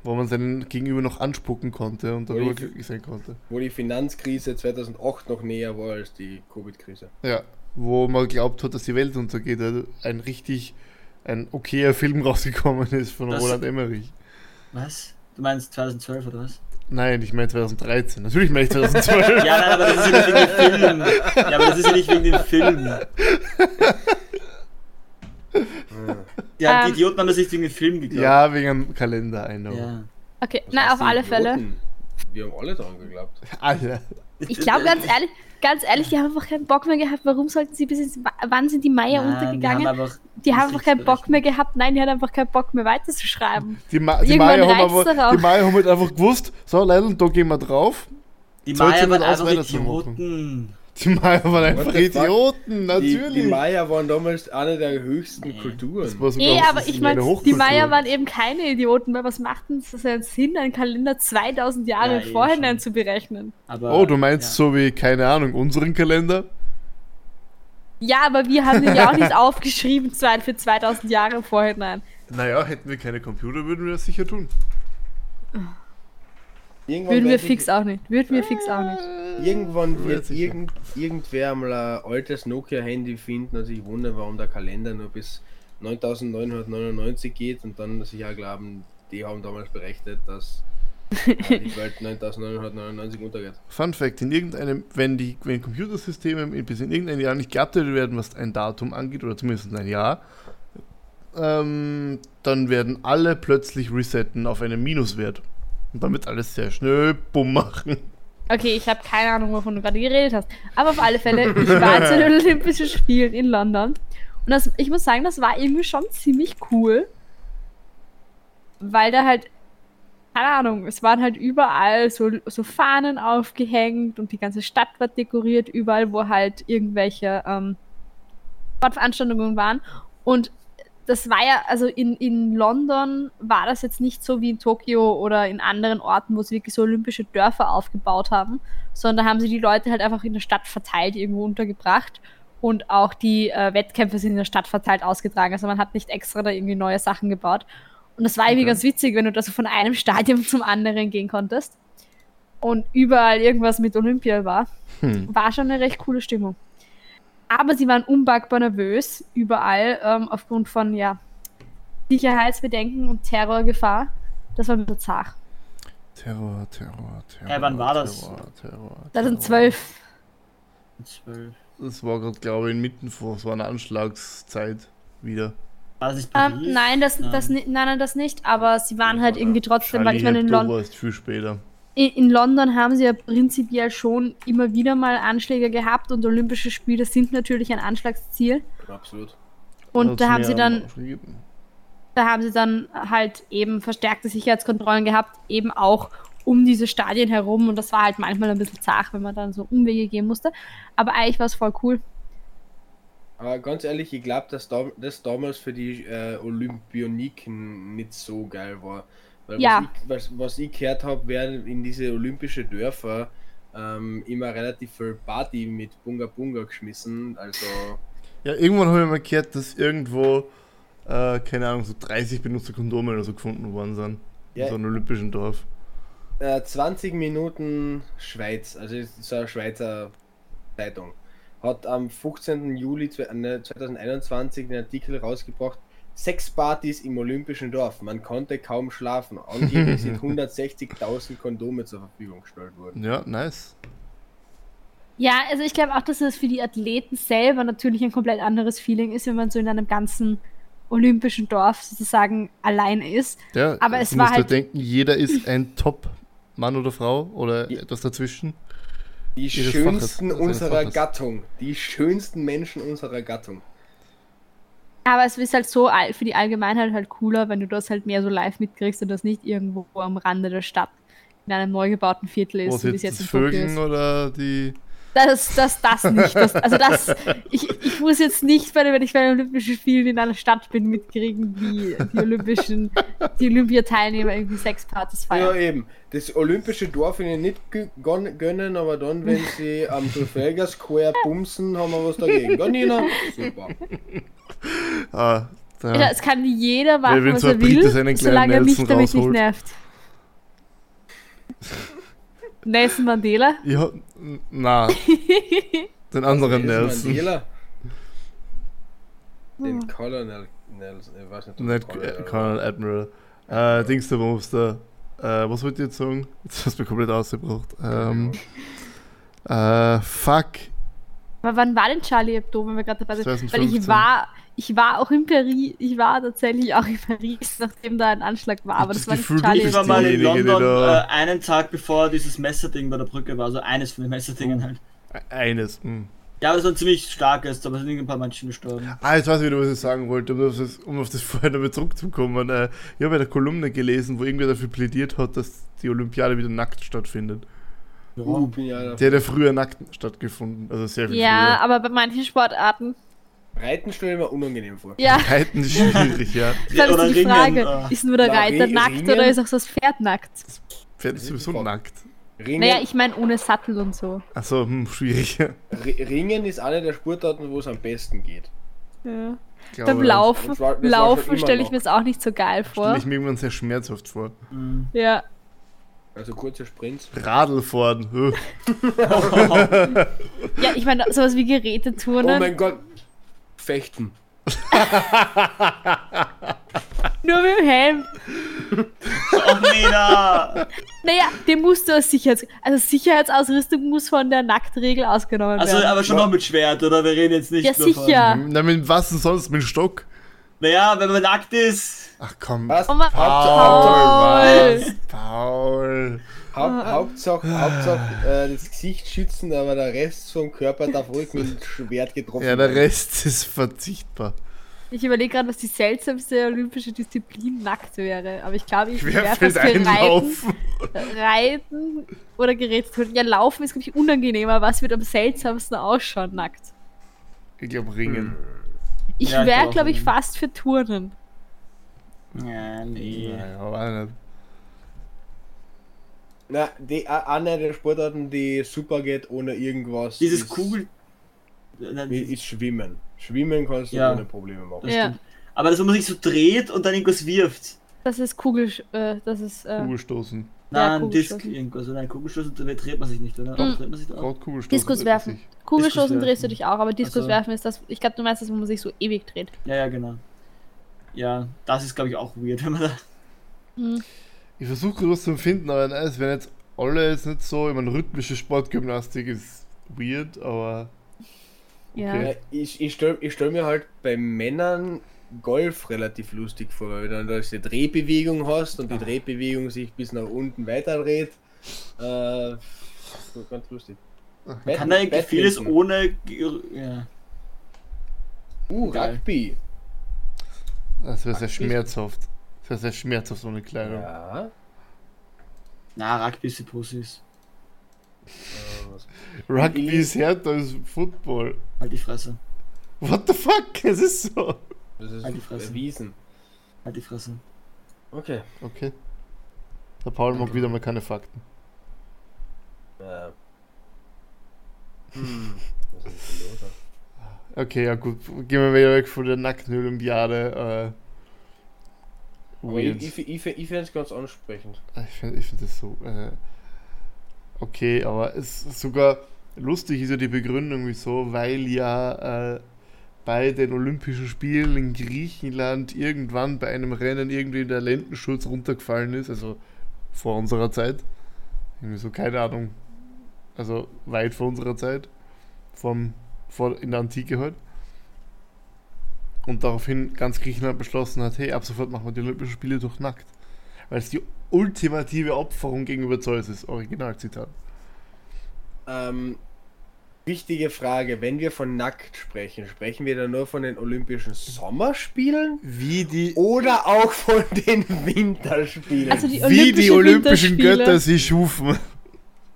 Wo man seinen Gegenüber noch anspucken konnte und darüber glücklich sein konnte. Wo die Finanzkrise 2008 noch näher war als die Covid-Krise. Ja, wo man glaubt hat, dass die Welt untergeht. Also ein richtig, ein okayer Film [laughs] rausgekommen ist von Das- Roland Emmerich. Was? Du meinst 2012 oder was? Nein, ich meine 2013. Natürlich meine ich 2012. [laughs] Ja, nein, aber das ist ja nicht wegen dem Film. Ja, aber das ist ja nicht wegen dem Film. Ja, die Ähm. Idioten haben das nicht wegen dem Film geglaubt. ja, wegen dem Kalender, I know. Ja. Okay, Was na, auf alle Fälle. Wir haben alle dran geglaubt. [laughs] Alter. Ich glaube ganz ehrlich, ganz ehrlich, die haben einfach keinen Bock mehr gehabt. Warum sollten sie bis ins, wann sind die Maya Nein, untergegangen? Die haben einfach, Die haben einfach keinen Bock mehr gehabt. Nein, die hat einfach keinen Bock mehr weiterzuschreiben. Die, Ma die Maya haben aber, die haben halt einfach gewusst, so Leute, da gehen wir drauf. die sie waren einfach weiterzumachen. Idioten. Die Maya waren einfach? Idioten, Die, natürlich. die Maya waren damals eine der höchsten Kulturen. Das war sogar Nee, das aber ich eine meine, die. Maya waren eben keine Idioten, weil was macht denn das einen Sinn, einen Kalender 2000 Jahre Ja, im eh Vorhinein zu berechnen? Aber, Oh, du meinst ja. so wie, keine Ahnung, unseren Kalender? Ja, aber wir haben den ja auch nicht [laughs] aufgeschrieben für 2000 Jahre im Vorhinein. Naja, hätten wir keine Computer, würden wir das sicher tun. Irgendwann Würden wir fix auch nicht. Würden wir fix auch nicht. Irgendwann Ja, wird irgend, irgendwer mal ein altes Nokia-Handy finden und sich wundern, warum der Kalender nur bis 9999 geht und dann sich auch glauben, die haben damals berechnet, dass [laughs] äh, die Welt 9999 untergeht. Fun Fact: In irgendeinem, wenn die wenn Computersysteme bis in irgendein Jahr nicht geupdatet werden, was ein Datum angeht, oder zumindest ein Jahr, ähm, dann werden alle plötzlich resetten auf einen Minuswert. Und damit alles sehr schnell bumm machen. Okay, ich habe keine Ahnung, wovon du gerade geredet hast. Aber auf alle Fälle, ich war zu den Olympischen Spielen in London. Und das, ich muss sagen, das war irgendwie schon ziemlich cool. Weil da halt, keine Ahnung, es waren halt überall so, so Fahnen aufgehängt und die ganze Stadt war dekoriert, überall, wo halt irgendwelche ähm, Sportveranstaltungen waren. Und das war ja, also in, in London war das jetzt nicht so wie in Tokio oder in anderen Orten, wo sie wirklich so olympische Dörfer aufgebaut haben, sondern da haben sie die Leute halt einfach in der Stadt verteilt, irgendwo untergebracht. Und auch die äh, Wettkämpfe sind in der Stadt verteilt ausgetragen. Also man hat nicht extra da irgendwie neue Sachen gebaut. Und das war irgendwie Okay. ganz witzig, wenn du da so von einem Stadion [laughs] zum anderen gehen konntest. Und überall irgendwas mit Olympia war. Hm. War schon eine recht coole Stimmung. Aber sie waren unpackbar nervös, überall, ähm, aufgrund von, ja, Sicherheitsbedenken und Terrorgefahr. Das war ein bisschen zart. Terror, Terror, Terror. Hey, wann war das? Terror, Terror, Das sind Terror. zwölf. Zwölf. Das war gerade, glaube ich, inmitten vor, es war eine Anschlagszeit wieder. War das nicht Ähm, nein, das, Nein. das, nein, nein, das nicht, aber sie waren halt irgendwie trotzdem, weil ich meine, in, Charlie Hebdo Lon war erst viel später. In, London haben sie ja prinzipiell schon immer wieder mal Anschläge gehabt und Olympische Spiele sind natürlich ein Anschlagsziel. Absolut. Und da haben sie dann da haben sie dann halt eben verstärkte Sicherheitskontrollen gehabt, eben auch um diese Stadien herum und das war halt manchmal ein bisschen zart, wenn man dann so Umwege gehen musste. Aber eigentlich war es voll cool. Aber ganz ehrlich, ich glaube, dass da, das damals für die äh, Olympioniken nicht so geil war. Weil Ja. was, ich, was, was ich gehört habe, werden in diese olympische Dörfer ähm, immer relativ viel Party mit Bunga Bunga geschmissen. Also Ja, irgendwann habe ich mal gehört, dass irgendwo äh, keine Ahnung, so 30 benutzte Kondome oder so gefunden worden sind. Ja. In so einem olympischen Dorf. Äh, 20 Minuten Schweiz, also ist so eine Schweizer Zeitung, hat am 15. Juli zwe- äh, 2021 den Artikel rausgebracht, Sexpartys im Olympischen Dorf. Man konnte kaum schlafen. Angeblich sind [laughs] 160.000 Kondome zur Verfügung gestellt worden. Ja, nice. Ja, also ich glaube auch, dass es für die Athleten selber natürlich ein komplett anderes Feeling ist, wenn man so in einem ganzen olympischen Dorf sozusagen allein ist. Ja, Aber es du war musst halt- ja denken, jeder ist ein Top-Mann oder Frau oder Ja. etwas dazwischen. Die schönsten unserer. Gattung. Die schönsten Menschen unserer Gattung. Aber es ist halt so für die Allgemeinheit halt cooler, wenn du das halt mehr so live mitkriegst und das nicht irgendwo am Rande der Stadt in einem neu gebauten Viertel ist, Was so wie es jetzt jetzt Vögeln ist. oder die. Das, das, das nicht. Das, also das, ich, ich muss jetzt nicht, bei, wenn ich bei den Olympischen Spielen in einer Stadt bin, mitkriegen, wie die Olympischen, die Olympiateilnehmer irgendwie Sexpartys Ja, feiern. eben. Das olympische Dorf ihnen nicht gö- gön- gönnen, aber dann, wenn [laughs] sie am Trafalgar Square bumsen, haben wir was dagegen. Gell, Nina? Super. [laughs] Ah, da, Ja, es kann jeder machen, was so er will, solange er mich damit nicht nervt. [laughs] Nelson Mandela? ja, na, [laughs] den anderen Nelson. Mandela. Den Hm. Colonel Nelson. Ich weiß nicht, ob Nicht Colonel Colonel Admiral. Äh, Dings der Monster. Äh, was wollt ihr jetzt sagen? Jetzt hast du mich komplett ausgebracht. Ähm, äh, fuck. Aber wann war denn Charlie Hebdo, wenn wir gerade dabei sind? Weil 2015. ich war, ich war auch in Paris, ich war tatsächlich auch in Paris, nachdem da ein Anschlag war, aber Das das war nicht Charlie Ich war mal in London äh, einen Tag bevor dieses Messerding bei der Brücke war, also eines von den Messerdingen halt. Eines. Hm. Ja, aber es war ein ziemlich starkes, aber es sind ein paar Menschen gestorben. Ah, jetzt weiß ich wieder, was ich sagen wollte, um auf das, um auf das [laughs] vorher damit zurückzukommen. Äh, ich habe eine Kolumne gelesen, wo irgendwer dafür plädiert hat, dass die Olympiade wieder nackt stattfindet. Uh, bin ja einer. Die hat ja früher nackt stattgefunden, also sehr viel Ja, aber bei manchen Sportarten, Reiten stelle ich mir unangenehm vor. ja. Reiten ist schwierig, ja. [laughs] das oder ist die Ringen, Frage, ah. ist nur der Na, Reiter Ri- nackt Ringen? oder ist auch so das Pferd nackt? Pferd ist sowieso nackt. Ringen, Naja, ich meine ohne Sattel und so. Achso, hm, schwierig. [laughs] Ri- Ringen ist eine der Sportarten, wo es am besten geht. Ja. Beim Laufen, Das war- das Laufen stelle ich mir jetzt auch nicht so geil vor. Stelle ich mir irgendwann sehr schmerzhaft vor. Mhm. Ja. Also kurze Sprints. Radlfahren. [laughs] ja, ich meine, sowas wie Oh Geräteturnen, mein Gott. Fechten. [laughs] nur mit dem Helm. Oh, Nina! Naja, den musst du als Sicherheits... Also Sicherheitsausrüstung muss von der Nacktregel ausgenommen Also, werden. aber schon noch mit Schwert, oder? Wir reden jetzt nicht Ja, nur von... sicher. Na, mit was denn sonst? Mit dem Stock? Naja, wenn man nackt ist. Ach komm. Was? Oh Paul, Paul. was? Paul. Haupt, Hauptsache, Hauptsache äh, das Gesicht schützen, aber der Rest vom Körper darf ruhig mit dem Schwert getroffen Ja, der werden. Rest [laughs] ist verzichtbar. Ich überlege gerade, was die seltsamste olympische Disziplin nackt wäre. Aber ich glaube, ich wäre für Reiten, einlaufen. Reiten oder Geräteturnen. Ja, Laufen ist, glaube ich, unangenehmer. Was wird am seltsamsten ausschauen nackt? Ich glaube Ringen. Ich Ja, wäre, glaub glaube ich, fast für Turnen. Ja, nee. Naja. Na, die, eine der Sportarten, die super geht ohne irgendwas. Dieses ist, Kugel... Nein, Ist Schwimmen. Schwimmen kannst du Ja. ohne Probleme machen. Das Ja. Aber das, wo man sich so dreht und dann irgendwas wirft. Das ist Kugel... Äh, das ist... Äh, Kugelstoßen. Ja, Nein, Disk Kugelstoßen. irgendwas. Oder ein Kugelstoß, da dreht man sich nicht, oder? Mhm. Dreht man sich da auch. Kugelstoßen. Diskus werfen. Kugelstoßen drehst du dich auch, aber Diskus so. werfen ist das... Ich glaube, du meinst das, wo man sich so ewig dreht. Ja, ja, genau. Ja, das ist, glaube ich, auch weird, wenn man da... Hm. Ich versuche gerade was zu finden, aber nein, es werden jetzt alle jetzt nicht so. Ich meine, rhythmische Sportgymnastik ist weird, aber. Okay. Ja, ich ich stelle ich stell mir halt bei Männern Golf relativ lustig vor, weil du dann da diese Drehbewegung hast und die Drehbewegung sich bis nach unten weiterdreht. Äh, so ganz lustig. Kann da irgendwie vieles ohne... Ja. Uh. Rugby. Das wäre sehr schmerzhaft. Das wäre sehr schmerzhaft ohne Kleidung. Ja. Na, Rugby ist die Pussys. Äh, was- Rugby ist härter als Football. Halt die Fresse. What the fuck? Es ist so. Das ist Halt die Fresse. erwiesen. Halt die Fresse. Okay. Okay. Der Paul mag wieder mal keine Fakten. Äh. Hm. Was ist denn los? Okay, ja gut. Gehen wir wieder weg von der nackten Olympiade. Äh, Aber ich, weird. ich, ich, ich finde es ganz ansprechend. Ich finde ich find das so. Äh, okay, aber es ist sogar lustig ist ja die Begründung, wieso, weil ja äh, bei den Olympischen Spielen in Griechenland irgendwann bei einem Rennen irgendwie der Lendenschutz runtergefallen ist, also vor unserer Zeit. Irgendwie so, keine Ahnung. Also weit vor unserer Zeit. Vom, vor, in der Antike halt. Und daraufhin ganz Griechenland beschlossen hat, hey, ab sofort machen wir die Olympischen Spiele durch nackt. Weil es die ultimative Opferung gegenüber Zeus ist. Originalzitat. Ähm, wichtige Frage, wenn wir von nackt sprechen, sprechen wir da nur von den Olympischen Sommerspielen Wie die, oder auch von den Winterspielen? Also die wie die olympischen Götter sie schufen.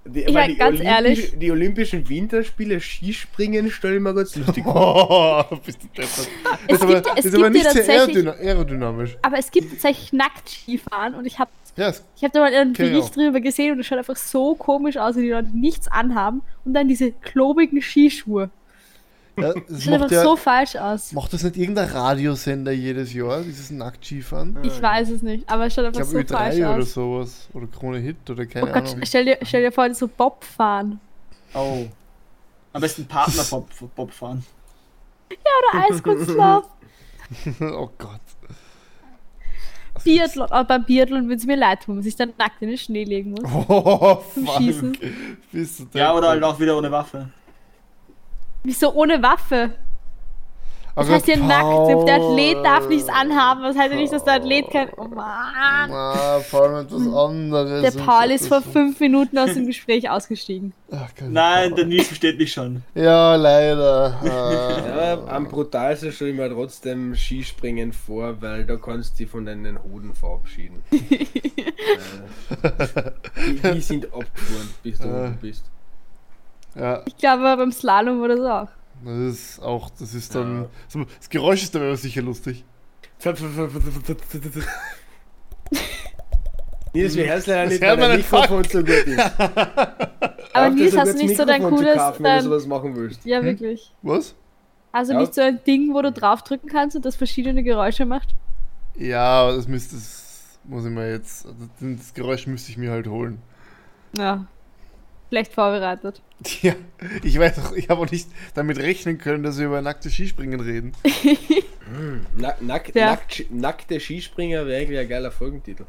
Die, Ja, die ganz Olympi- ehrlich. Die Olympischen Winterspiele Skispringen stelle ich mir ganz lustig vor. Oh, [laughs] bist du deppert. Es ist aber, gibt- es ist aber gibt ja nicht sehr aerodynamisch. Aber es gibt tatsächlich Nackt-Skifahren und ich habe Ja, es, ich hab da mal einen Bericht auch. drüber gesehen und es schaut einfach so komisch aus, wenn die Leute nichts anhaben und dann diese klobigen Skischuhe. Ja, [laughs] Das macht, einfach ja, so falsch aus. macht das nicht irgendein Radiosender jedes Jahr, dieses Nacktskifahren? Ich weiß es nicht, aber es schaut Ich einfach glaube so falsch Ö3 oder aus. sowas. Oder Krone Hit oder Oh keine Gott, Ahnung. stell dir, stell dir vor, so Bob fahren. Oh. Am besten Partner-Bob Bob fahren. Oder Eiskunstlauf. [laughs] [laughs] oh Gott. Biathlon. Aber beim Biathlon würde es mir leid tun, wenn man sich dann nackt in den Schnee legen muss. Oh, Zum fuck. Schießen. Bist du Ja, oder halt auch wieder ohne Waffe. Wieso ohne Waffe? Das Aber heißt ja nackt. Der Athlet darf Paul. nichts anhaben. Das heißt ja nicht, dass der Athlet kein. Oh Mann. Na, vor allem etwas anderes. Der Paul ist vor fünf Minuten aus dem Gespräch ausgestiegen. [laughs] Ach, Nein, Paul. der Nils versteht mich schon. Ja, leider. [laughs] Ja, Ah. am brutalsten stelle ich mir trotzdem Skispringen vor, weil da kannst du dich von deinen Hoden verabschieden. [laughs] äh, die, die sind abgefahren, bis du Äh. unten bist. Ja, Ich glaube, beim Slalom war das auch. das ist auch, das ist dann. Ja. so- Das Geräusch ist dann aber sicher lustig. Nils, wir hören es leider Das nicht, weil dein nicht, Mikrofon so gut ist. [laughs] Aber Nils, hast du nicht so dein cooles. kaufen, wenn du Dein, sowas machen willst. ja, wirklich. Was? Also Ja. nicht so ein Ding, wo du draufdrücken kannst und das verschiedene Geräusche macht. Ja, das müsste. Das muss ich mir jetzt. also Das Geräusch müsste ich mir halt holen. Ja. Schlecht vorbereitet. [laughs] Ja, ich weiß auch, ich habe auch nicht damit rechnen können, dass wir über nackte Skispringen reden. [laughs] Nack, nack, Ja. nackt, nackte Skispringer wäre eigentlich ein geiler Folgentitel.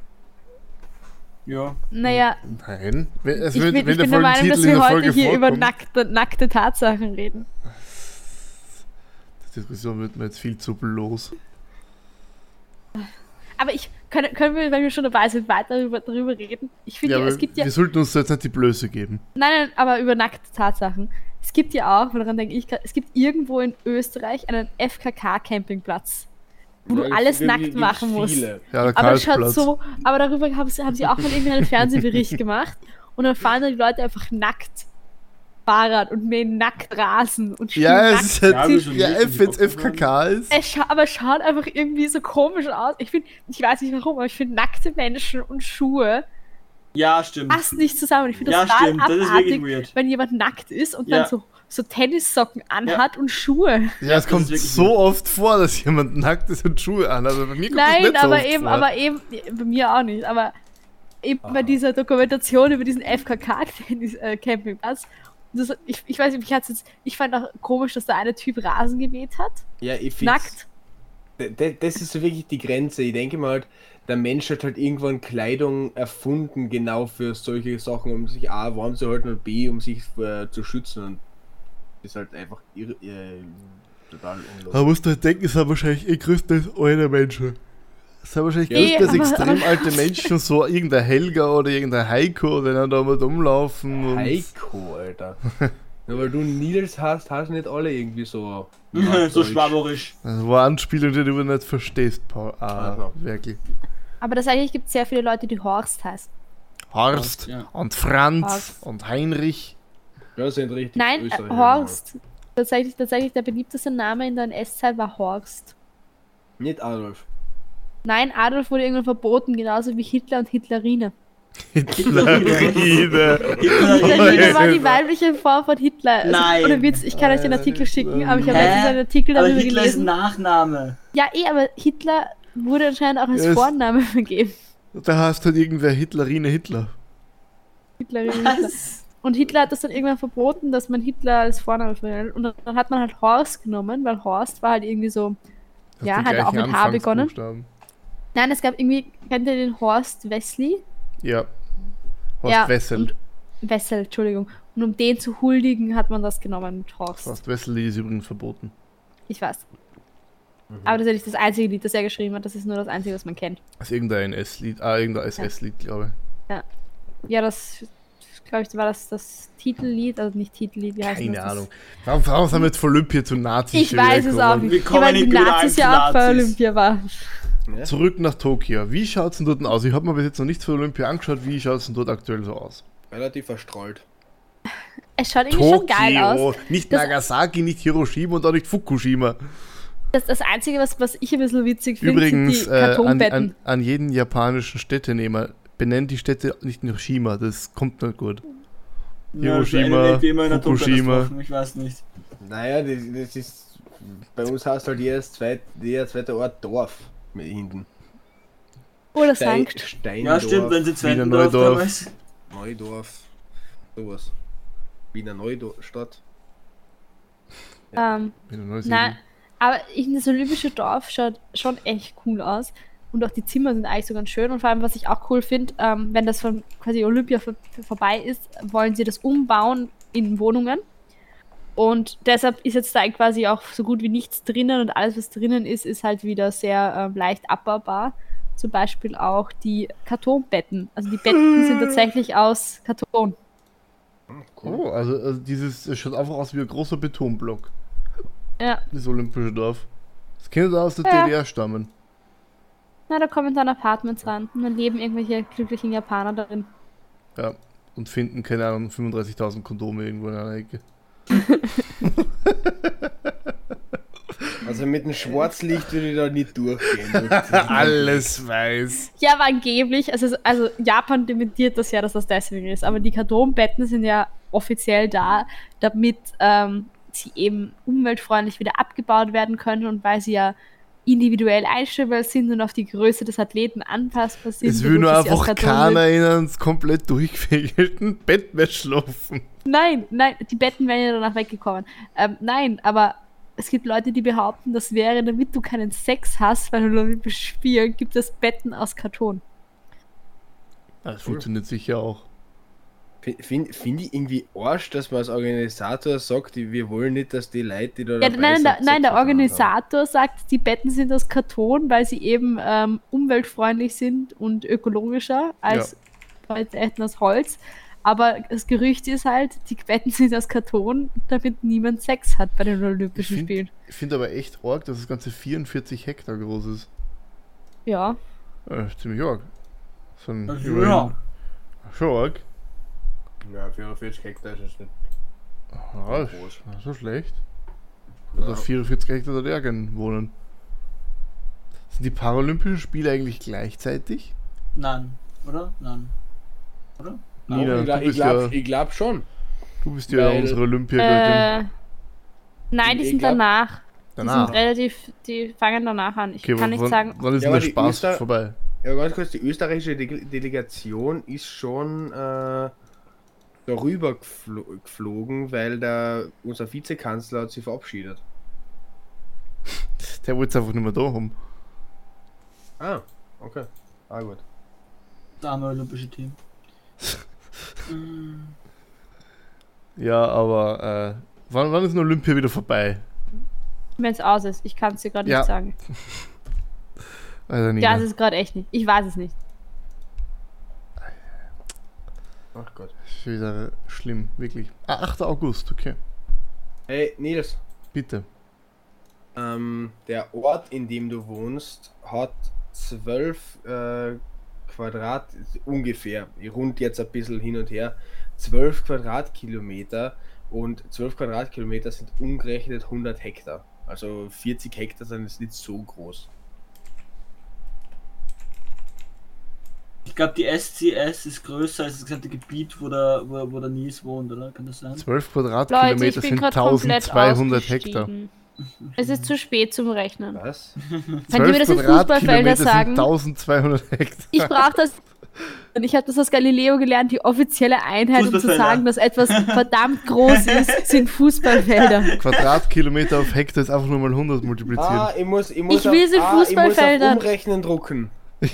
Ja. Naja, Nein. Wenn, es ich wird- bin, wenn ich bin der Meinung, dass wir heute Folge hier über nackte, nackte Tatsachen reden. Die Diskussion wird mir jetzt viel zu bloß. Aber ich können, können wir, wenn wir schon dabei sind, weiter darüber, darüber reden? Ich finde, Ja, ja, es gibt ja. wir sollten uns jetzt nicht die Blöße geben. Nein, nein, aber über nackte Tatsachen. Es gibt ja auch, daran denke ich gerade, es gibt irgendwo in Österreich einen FKK-Campingplatz, wo du Ja, alles gibt- nackt machen musst. Ja, der Aber es schaut so, aber darüber haben sie, haben sie auch mal irgendwie einen Fernsehbericht [laughs] gemacht und dann fahren dann die Leute einfach nackt Fahrrad und mähen nackt Rasen und Ja, es ist halt, Ja, ja, wenn's Bock FKK ist. Es scha aber es schaut einfach irgendwie so komisch aus. Ich finde, ich weiß nicht warum, aber ich finde nackte Menschen und Schuhe Ja, stimmt. passt nicht zusammen. Ich finde Ja, das total stimmt, das ist abartig, wirklich weird. wenn jemand nackt ist und Ja. dann so, so Tennissocken anhat und Schuhe. Ja, es das kommt so oft vor, dass jemand nackt ist und Schuhe an. Also bei mir kommt das Nein, nicht so aber oft eben, vor. aber eben, bei mir auch nicht, aber eben bei dieser Dokumentation über diesen FKK-Campingplatz. Das, ich, ich weiß nicht, mich hat's jetzt, ich fand auch komisch, dass der eine Typ Rasen gemäht hat. Ja, ich find's- Nackt. Das ist so wirklich die Grenze. Ich denke mal, halt, der Mensch hat halt irgendwann Kleidung erfunden, genau für solche Sachen, um sich A warm zu halten und B, um sich äh, zu schützen. Und ist halt einfach irre, äh, total Da unlogisch. musst du halt denken, es sind wahrscheinlich eh größtenteils alte Menschen. Es sind wahrscheinlich Eh, größtenteils aber- extrem alte Menschen, so irgendein Helga oder irgendein Heiko, die dann da mal rumlaufen. Und Heiko, Alter. Nur weil du Nils hast, hast nicht alle irgendwie so. [laughs] so schwaberisch. Das war eine Anspielung, die du nicht verstehst, Paul. Ah, Also. wirklich. Aber tatsächlich gibt es sehr viele Leute, die Horst heißen. Horst Ja. und Franz Horst. und Heinrich. Ja, sind richtig. Nein, äh. Horst. Tatsächlich, tatsächlich der beliebteste Name in der NS-Zeit war Horst. Nicht Adolf. Nein, Adolf wurde irgendwann verboten, genauso wie Hitler und Hitlerine. Hitlerine. Hitlerine war die weibliche Form von Hitler. Also, Nein. Ohne Witz, ich kann euch den Artikel schicken, aber ich habe letztens einen Artikel Aber darüber Hitler ist ein gelesen. Nachname. Ja, eh, aber Hitler wurde anscheinend auch als Ja, es- Vorname vergeben. Da hast halt irgendwer Hitlerine Hitler. Hitlerine Hitler. Was? Und Hitler hat das dann irgendwann verboten, dass man Hitler als Vorname verwendet. Und dann hat man halt Horst genommen, weil Horst war halt irgendwie so. Hat Ja, hat auch mit H begonnen. Nein, es gab irgendwie, kennt ihr den Horst Wesley? Ja. Horst Ja, Wessel. Wessel, Entschuldigung. Und um den zu huldigen, hat man das genommen mit Horst. Horst Wessel ist übrigens verboten. Ich weiß. Aber das ist ja nicht das einzige Lied, das er geschrieben hat. Das ist nur das einzige, was man kennt. Das ist irgendein S-Lied. Ah, irgendein SS-Lied, glaube Ja, das, glaube ich, war das das Titellied. Also nicht Titellied, wie ich. heißt Keine das? Ahnung. Warum, warum sind wir jetzt von Olympia zu Nazis Ich weiß es auch nicht. Wir kommen weil die Nazis ja auch bei. Olympia waren. Zurück nach Tokio. Wie schaut es denn dort aus? Ich habe mir bis jetzt noch nichts von Olympia angeschaut. Wie schaut es denn dort aktuell so aus? Relativ verstrahlt. Es schaut irgendwie schon geil aus. Nicht Das- Nagasaki, nicht Hiroshima und auch nicht Fukushima. Das, das Einzige, was, was ich ein bisschen witzig finde, Übrigens, sind die äh, an, an, an jeden japanischen Städtenehmer, benennt die Städte nicht Hiroshima, das kommt nicht gut. Hiroshima, Ja, wie immer in der Fukushima. Ich weiß nicht. Naja, das, das ist. Bei uns heißt halt jedes zweite, jeder zweite Ort Dorf mit hinten. Oder Stein, Sankt. Ja, Steindorf, stimmt, wenn sie Wiener Zwentendorf Neudorf. damals. Neudorf, sowas. Wiener Neustadt. Ähm, Wieder Neusiedl. nein, aber ich finde, das olympische Dorf schaut schon echt cool aus. Und auch die Zimmer sind eigentlich so ganz schön. Und vor allem, was ich auch cool finde, ähm, wenn das von quasi Olympia vor, vorbei ist, wollen sie das umbauen in Wohnungen. Und deshalb ist jetzt da quasi auch so gut wie nichts drinnen und alles, was drinnen ist, ist halt wieder sehr ähm, leicht abbaubar. Zum Beispiel auch die Kartonbetten. Also die Betten sind tatsächlich aus Karton. Oh, also, also dieses, es schaut einfach aus wie ein großer Betonblock. Ja, Das olympische Dorf. Das könnte aus der Ja. DDR stammen. na, da kommen dann Apartments ran und dann leben irgendwelche glücklichen Japaner darin. Ja. Und finden, keine Ahnung, 35.000 Kondome irgendwo in einer Ecke. [laughs] Also mit dem Schwarzlicht würde ich da nicht durchgehen. [laughs] Alles weiß. Ja, aber angeblich, also, also Japan dementiert das ja, dass das deswegen ist, aber die Kartonbetten sind ja offiziell da, damit ähm, sie eben umweltfreundlich wieder abgebaut werden können und weil sie ja individuell einstellbar sind und auf die Größe des Athleten anpassbar sind. Es will nur einfach keiner sind. in einem komplett durchgefägelten [laughs] Bett mehr schlafen. Nein, nein, die Betten wären ja danach weggekommen. Ähm, nein, aber es gibt Leute, die behaupten, das wäre, damit du keinen Sex hast bei den Olympischen Spielen, gibt es Betten aus Karton. Das funktioniert sicher auch. Finde find ich irgendwie Arsch, dass man als Organisator sagt, wir wollen nicht, dass die Leute, die da Ja, dabei nein, sind, der, nein, der miteinander haben. Organisator sagt, die Betten sind aus Karton, weil sie eben ähm, umweltfreundlich sind und ökologischer als Betten aus Holz. Aber das Gerücht ist halt, die Betten sind aus Karton, damit niemand Sex hat bei den Olympischen Ich find- Spielen. Ich finde aber echt arg, dass das Ganze 44 Hektar groß ist. Ja. Ja, ziemlich arg. So ein ja. Schon arg. Ja, 44 Hektar ist es nicht Ah, ist groß. nicht so schlecht. Ja. Oder 44 Hektar da gerne wohnen. Sind die Paralympischen Spiele eigentlich gleichzeitig? Nein, oder? Nein. Oder? Nina, ich du glaube ja- ich glaub schon. Du bist ja Weil- unsere Olympiagöttin. Äh, nein, die Ich sind glaub- danach. Die Danach. sind relativ, die fangen danach an. Ich Okay, kann nicht sagen. wann ist Ja, denn der Spaß Öster- vorbei? Ja, ganz kurz, die österreichische De Delegation ist schon äh, darüber geflo geflogen, weil da unser Vizekanzler hat sich verabschiedet. [laughs] Der wollte es einfach nicht mehr da haben. Ah, okay. Ah, gut. Dame Olympische Team. [laughs] Ja, aber äh, wann, wann ist denn Olympia wieder vorbei? Wenn es aus ist. Ich kann es dir gerade Ja. nicht sagen. [laughs] Also Ja, Nina. es ist gerade echt nicht. Ich weiß es nicht. Ach Gott. Wieder schlimm, wirklich. Ah, 8. August, okay. Hey, Nils, Bitte. ähm, der Ort, in dem du wohnst, hat zwölf äh, Quadrat, ungefähr, ich rund jetzt ein bisschen hin und her, zwölf Quadratkilometer und zwölf Quadratkilometer sind umgerechnet 100 Hektar. Also 40 Hektar sind jetzt nicht so groß. Ich glaube, die SCS ist größer als das gesamte Gebiet, wo der, wo, wo der Nies wohnt, oder? Kann das sein? 12 Leute, ich Quadratkilometer bin sind gerade komplett 1200 Hektar. Es ist zu spät zum Rechnen. Was? [laughs] Könnt ihr mir das in Fußballfelder sind sagen? 1200 Hektar. Ich brauche das. Und ich habe das aus Galileo gelernt, die offizielle Einheit, um zu sagen, dass etwas verdammt groß ist, sind Fußballfelder. [laughs] Quadratkilometer auf Hektar ist einfach nur mal 100 multiplizieren. Ah, ich muss, ich muss Ich will sie auf, ah, ich muss auf Fußballfeldern. Umrechnen drucken. [laughs]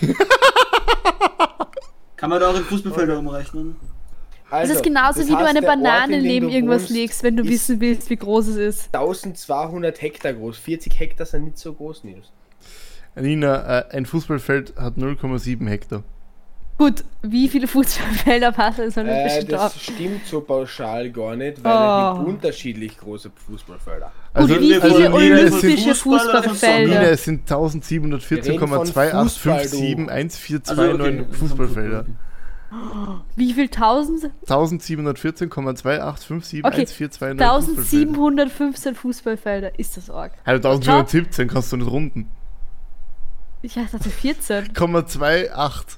Kann man da auch in Fußballfelder umrechnen? Das Also, ist genauso das wie du heißt, eine der Ort, Banane dem neben du irgendwas wohnst, legst, wenn du wissen willst, wie groß es ist. 1200 Hektar groß. 40 Hektar sind nicht so groß, Nils. Nina, äh, ein Fußballfeld hat 0,7 Hektar. Gut, wie viele Fußballfelder passen soll das Äh, bestimmt das stimmt so pauschal gar nicht, weil Oh. es gibt unterschiedlich große Fußballfelder. Gut, wie wir viele olympische Fußballfelder? Nina, es sind 1714,285714229 Fußballfelder. Wie viel tausend? 1714,285714229 Okay, Fußballfelder. 1715 Fußballfelder. Ist das arg? Also 1717 kannst du nicht runden. Ich dachte 14. 0,28.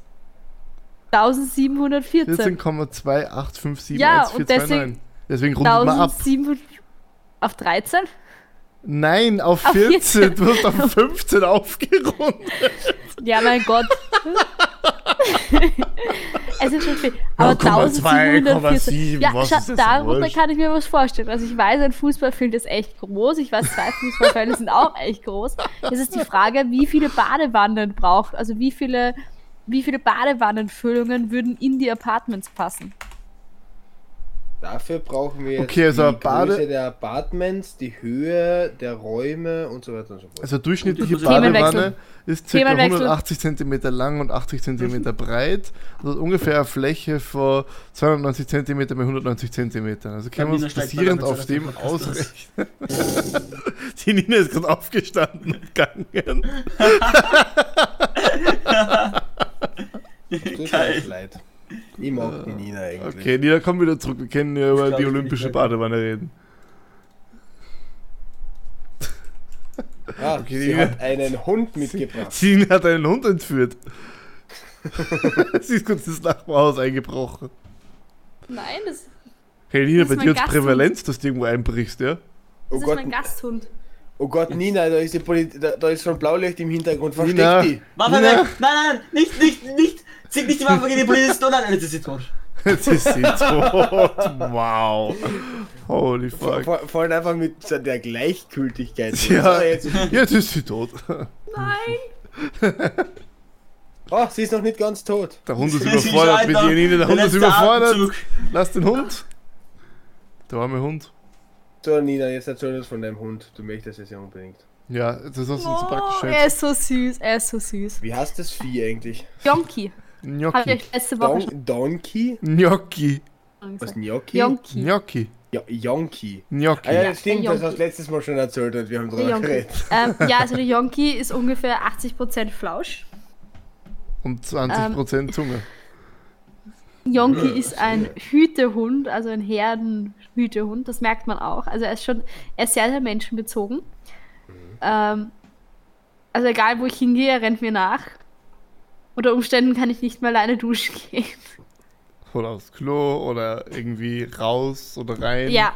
1714. 14,285714229. Ja, und deswegen- deswegen rundet man ab. 1700 auf 13? Nein, auf Auf 14. Du hast auf 15 aufgerundet. Ja, mein Gott. [laughs] es ist schon viel. Aber 0,2, 1714. Ja, darunter kann ich mir was vorstellen. Also ich weiß, ein Fußballfeld ist echt groß. Ich weiß, zwei Fußballfelder sind auch echt groß. Jetzt ist die Frage, wie viele Badewannen braucht. Also wie viele, wie viele Badewannenfüllungen würden in die Apartments passen? Dafür brauchen wir jetzt Okay, also die Bade- Größe der Apartments, die Höhe der Räume und so weiter und so fort. Also durchschnittliche. Badewanne ist ca. Themenwechsel. 180 cm lang und 80 cm breit. Also ungefähr eine Fläche von 290 cm bei 190 cm. Also können wir uns basierend auf dem ausrechnen. [laughs] Die Nina ist gerade aufgestanden und gegangen. [laughs] [laughs] Das tut mir Geil. leid. Ich mag die Nina eigentlich. Okay, Nina, komm wieder zurück. Wir können ja über die olympische Badewanne reden. Ah, [laughs] Okay, sie die- hat einen Hund mitgebracht. [laughs] Sie hat einen Hund entführt. [laughs] Sie ist kurz ins Nachbarhaus eingebrochen. Nein, das, Hey Nina, Das ist bei mein dir hat Gasthund. Prävalenz, dass du irgendwo einbrichst, ja? Oh das ist Gott, mein Gasthund. Oh Gott, Nina, da ist, die Poli da, da ist ein Blaulicht im Hintergrund. Versteck Nina. die. Waffe Nina. weg! Nein, nein, nein! Nicht, nicht, nicht! Zieh nicht die Waffe gegen die Polizisten! Oh nein, jetzt ist sie tot. Jetzt ist sie tot. Wow. Holy fuck. vor, vor allem einfach mit der Gleichgültigkeit. Ja, jetzt, jetzt ist sie tot. Nein. oh, sie ist noch nicht ganz tot. Der Hund ist Sie überfordert mit Nina. Der Hund ist überfordert. Atemzug. Lass den Hund. Der arme Hund. So, Nina, jetzt erzähl uns von deinem Hund. Du möchtest es ja unbedingt. Ja, das du uns Oh, praktisch er ist so süß, er ist so süß. Wie heißt das Vieh eigentlich? Jonki. Gnocchi. letzte Woche schon Don Donkey? Gnocchi. Was, Gnocchi? Jonki. Gnocchi. Ja, Yonki. Gnocchi. Ah ja, das stimmt, das hast Yonki. du letztes Mal schon erzählt und wir haben drüber geredet. Ähm, ja, also der Jonki ist ungefähr 80% Flausch. Und 20% Ähm, Zunge. Jonki ist ein Hütehund, also ein Herdenhütehund, das merkt man auch. Also er ist schon, er ist sehr, sehr menschenbezogen. Ähm, also egal, wo ich hingehe, er rennt mir nach. Unter Umständen kann ich nicht mehr alleine duschen [laughs] gehen. Oder aufs Klo oder irgendwie raus oder rein. Ja.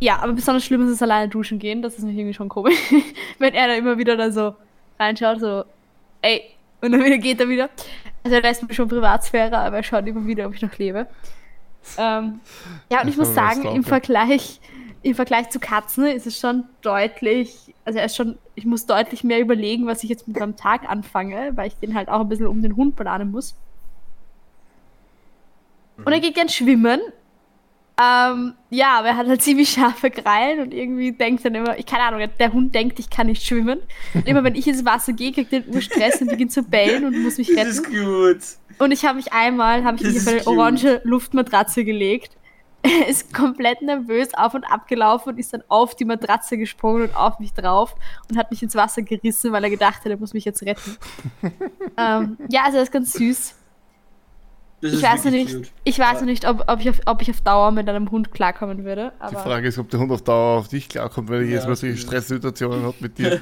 Ja, aber besonders schlimm ist es alleine duschen gehen. Das ist nämlich irgendwie schon komisch. [laughs] Wenn er da immer wieder da so reinschaut, so, ey, und dann wieder [laughs] geht er wieder. Also er lässt mir schon Privatsphäre, aber er schaut immer wieder, ob ich noch lebe. Ähm, ja, und ich muss Das war sagen, im Vergleich, im Vergleich zu Katzen ist es schon deutlich, also er ist schon, ich muss deutlich mehr überlegen, was ich jetzt mit meinem Tag anfange, weil ich den halt auch ein bisschen um den Hund planen muss. Und er geht gern schwimmen. Ähm, ja, aber er hat halt ziemlich scharfe Krallen und irgendwie denkt dann immer, ich keine Ahnung, der Hund denkt, ich kann nicht schwimmen. Und immer wenn ich ins Wasser gehe, kriegt er Urstress und beginnt zu bellen und muss mich Das ist retten. gut. Und ich habe mich einmal, habe ich mich auf eine orange Luftmatratze gelegt. Er ist komplett nervös auf und ab gelaufen und ist dann auf die Matratze gesprungen und auf mich drauf und hat mich ins Wasser gerissen, weil er gedacht hat, er muss mich jetzt retten. [laughs] ähm, ja, also er ist ganz süß. Das Ich ist weiß noch nicht, ich weiß noch nicht ob, ob, ich auf, ob ich auf Dauer mit einem Hund klarkommen würde. Die Frage ist, ob der Hund auf Dauer auf dich klarkommt, weil er jetzt Ja, mal solche. Stresssituationen hat mit dir.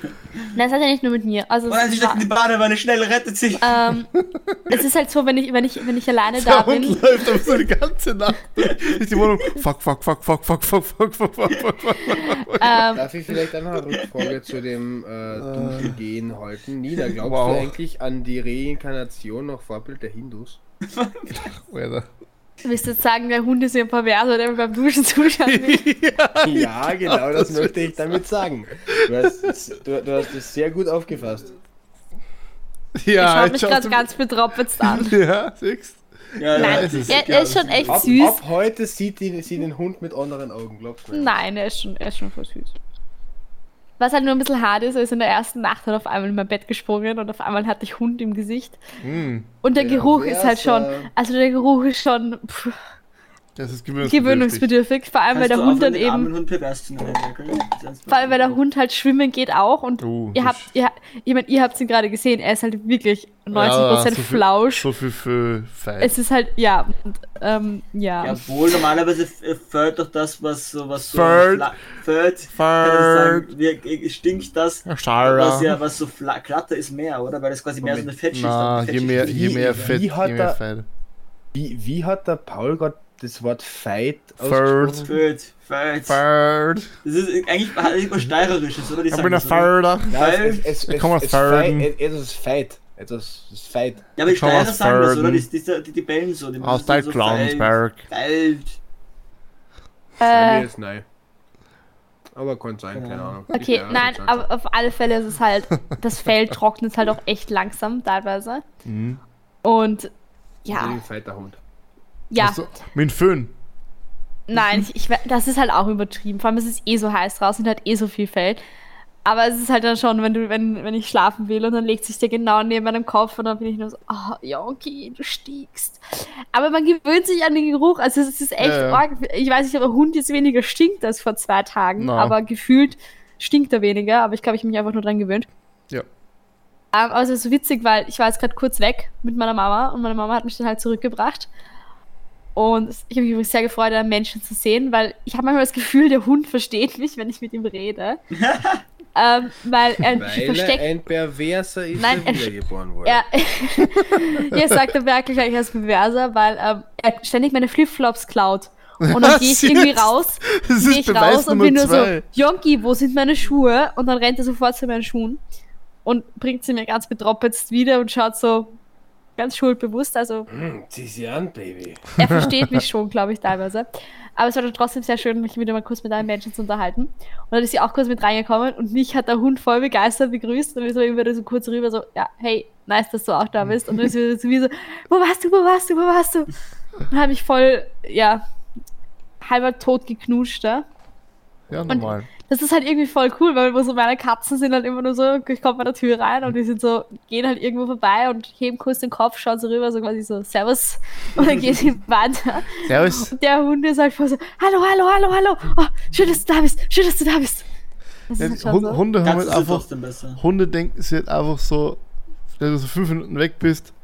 Nein, das hat ja nicht nur mit mir. Also Und sie in die Badewanne, schnell rettet sich. ähm, es ist halt so, wenn ich, wenn ich, wenn ich alleine da Der Hund bin. läuft aber so die ganze Nacht durch die Wohnung. Fuck, fuck, fuck, fuck, fuck, fuck, fuck, fuck, fuck, fuck, fuck. Ähm, Darf ich vielleicht noch eine Rückfrage zu dem äh, Duschen halten? Nina, glaubst Wow. du eigentlich an die Reinkarnation nach Vorbild der Hindus? Alter. willst du jetzt sagen, der Hund ist ja ein Perverser, der mir beim Duschen zuschaut? [laughs] Ja, genau, das, möchte ich damit sagen. Du hast, es- du, du hast es sehr gut aufgefasst. Ja, ich schaue mich gerade ganz betrotzt an. [laughs] Ja, siehst Ja, Nein, es ist er, er ist schon echt Ab, süß. ab heute sieht die, sie den Hund mit anderen Augen, glaubst du? mir? Nein, er ist schon, er ist schon voll süß. Was halt nur ein bisschen hart ist, er ist in der ersten Nacht halt auf einmal in mein Bett gesprungen und auf einmal hatte ich Hund im Gesicht. Hm, Und der Ja, Geruch ist halt schon, äh, also der Geruch ist schon pff, das ist gewöhnungsbedürftig. gewöhnungsbedürftig, vor allem weil der Hund dann eben, Hund vor allem weil der Hund halt schwimmen geht auch und Oh, ihr habt, ihr, ich meine, ihr habt ihn gerade gesehen, er ist halt wirklich 90% Ja, so viel- Flausch. So viel für Feind. Es ist halt, ja, und, ähm, ja. Ja, wohl, normalerweise f- fördert doch das, was so, was so. Ich sagen, wie- stinkt das, was ja, was so glatter ist mehr, oder? Weil das quasi mehr so eine Fettschicht Na, hat. je mehr, je Wie- mehr wie Fett, je hat mehr er- Fett. Wie, wie hat der Paul gerade das Wort Fight ausgesprochen? Föd, Föd. Ferd. Das ist eigentlich hat irgendwas Steirerisches, oder? Die Ich bin ein? Ferder. Ja, es, Feld. Fight- ist Fight. Etwas ist Fight. Ja, aber die Ich Steirer sagen das, oder? Die, die, die, die bellen so. Die Aus so Clownsberg. Feld. Bei Äh, ist. Aber kann sein, keine Ahnung. Okay, Ja, nein, aber auf alle Fälle ist es halt, das Fell trocknet halt auch echt langsam teilweise. Mhm. Und Ja. ja, Ein feiter Hund. Ja, Also, mit Föhn. nein, ich, ich, we- das ist halt auch übertrieben. Vor allem es ist eh so heiß draußen und hat eh so viel Fell. Aber es ist halt dann schon, wenn du, wenn, wenn ich schlafen will und dann legt sich der genau neben meinem Kopf und dann bin ich nur so, oh, ja, okay, du stinkst. Aber man gewöhnt sich an den Geruch. Also es ist echt ja. arg. Ich weiß nicht, ob der Hund jetzt weniger stinkt als vor zwei Tagen, Na. aber gefühlt stinkt er weniger. Aber ich glaube, ich habe mich einfach nur dran gewöhnt. Ja. Ähm, aber es ist so witzig, weil ich war jetzt gerade kurz weg mit meiner Mama und meine Mama hat mich dann halt zurückgebracht. Und ich habe mich übrigens sehr gefreut, einen Menschen zu sehen, weil ich habe manchmal das Gefühl, der Hund versteht mich, wenn ich mit ihm rede. [laughs] ähm, weil er Weil versteckt. er ein Perverser ist, Nein, der er- wiedergeboren wurde. Er, ja, [laughs] sagt er wirklich gleich als Bewerser, weil ähm, er ständig meine Flipflops klaut. Und dann gehe ich irgendwie raus, gehe ich Beweis raus und Nummer bin nur zwei. so, Jonki, wo sind meine Schuhe? Und dann rennt er sofort zu meinen Schuhen und bringt sie mir ganz betroppelt wieder und schaut so ganz schuldbewusst. Also Hm, zieh sie an, Baby. er [laughs] versteht mich schon, glaube ich, teilweise. Aber es war dann trotzdem sehr schön, mich wieder mal kurz mit einem Menschen zu unterhalten. Und dann ist sie auch kurz mit reingekommen und mich hat der Hund voll begeistert begrüßt und wir so irgendwie so kurz rüber so, ja, hey, nice, dass du auch da bist. Und dann ist sie zu mir so, wo warst du, wo warst du, wo warst du? Und habe ich voll, ja, halber tot geknutscht da. Ja, normal. Das ist halt irgendwie voll cool, weil wo so meine Katzen sind halt immer nur so, ich komme bei der Tür rein und die sind so, gehen halt irgendwo vorbei und heben kurz den Kopf, schauen so rüber, so quasi so, Servus, [laughs] und dann gehen sie weiter. Servus. Und der Hund ist halt voll so, hallo, hallo, hallo, hallo, oh, schön, dass du da bist, schön, dass du da bist. Das Ja, ist halt schon Hund, so. Hunde haben halt einfach. Hunde denken sich halt einfach so, wenn du so fünf Minuten weg bist.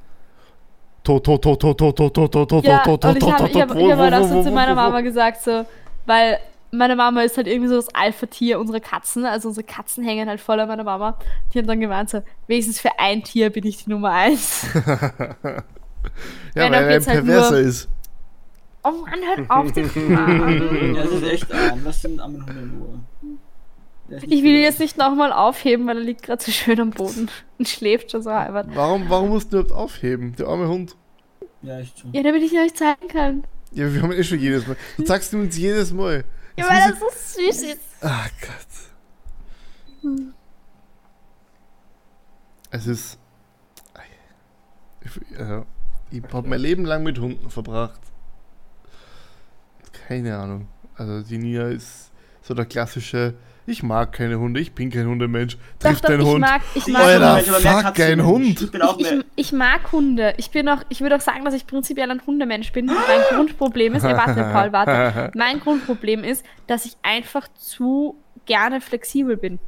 Tot, tot, tot, tot, tot, tot, tot, tot, tot, Ja, tot, und tot, ich habe tot, ich hab, tot, ich hab wo, halt auch wo, so wo, zu wo, meiner wo, Mama gesagt, so, weil meine Mama ist halt irgendwie so das Alpha-Tier unserer Katzen, also unsere Katzen hängen halt voll an meiner Mama. Die haben dann gemeint so, wenigstens für ein Tier bin ich die Nummer eins. [laughs] Ja, Wenn weil er ein jetzt halt Perverser nur- ist. Oh Mann, hört auf den [laughs] Fragen. Ja, das ist echt arm. Lass den armen Hund in Ruhe. Ich will ihn jetzt nicht nochmal aufheben, weil er liegt gerade so schön am Boden [laughs] und schläft schon so halber. Warum, warum musst du überhaupt aufheben? Der arme Hund. Ja, echt so. Ja, damit ich ihn euch zeigen kann. Ja, wir haben ihn eh schon jedes Mal. Du sagst ihm uns jedes Mal. Ja, weil er so süß ist. ich- Ah, Gott. Es ist. Ich, äh, ich habe mein Leben lang mit Hunden verbracht. Keine Ahnung. Also die Nia ist so der klassische, ich mag keine Hunde, ich bin kein Hundemensch. Doch, Trifft doch, dein ich Hund. mag, ich mag Alter, fuck, ein Hund. Ich Ich, ich, mag Hunde. Ich bin auch, ich würde auch sagen, dass ich prinzipiell ein Hundemensch bin. Mein [gasps] Grundproblem ist, ey, warte, [laughs] Paul, warte. Mein Grundproblem ist, dass ich einfach zu gerne flexibel bin.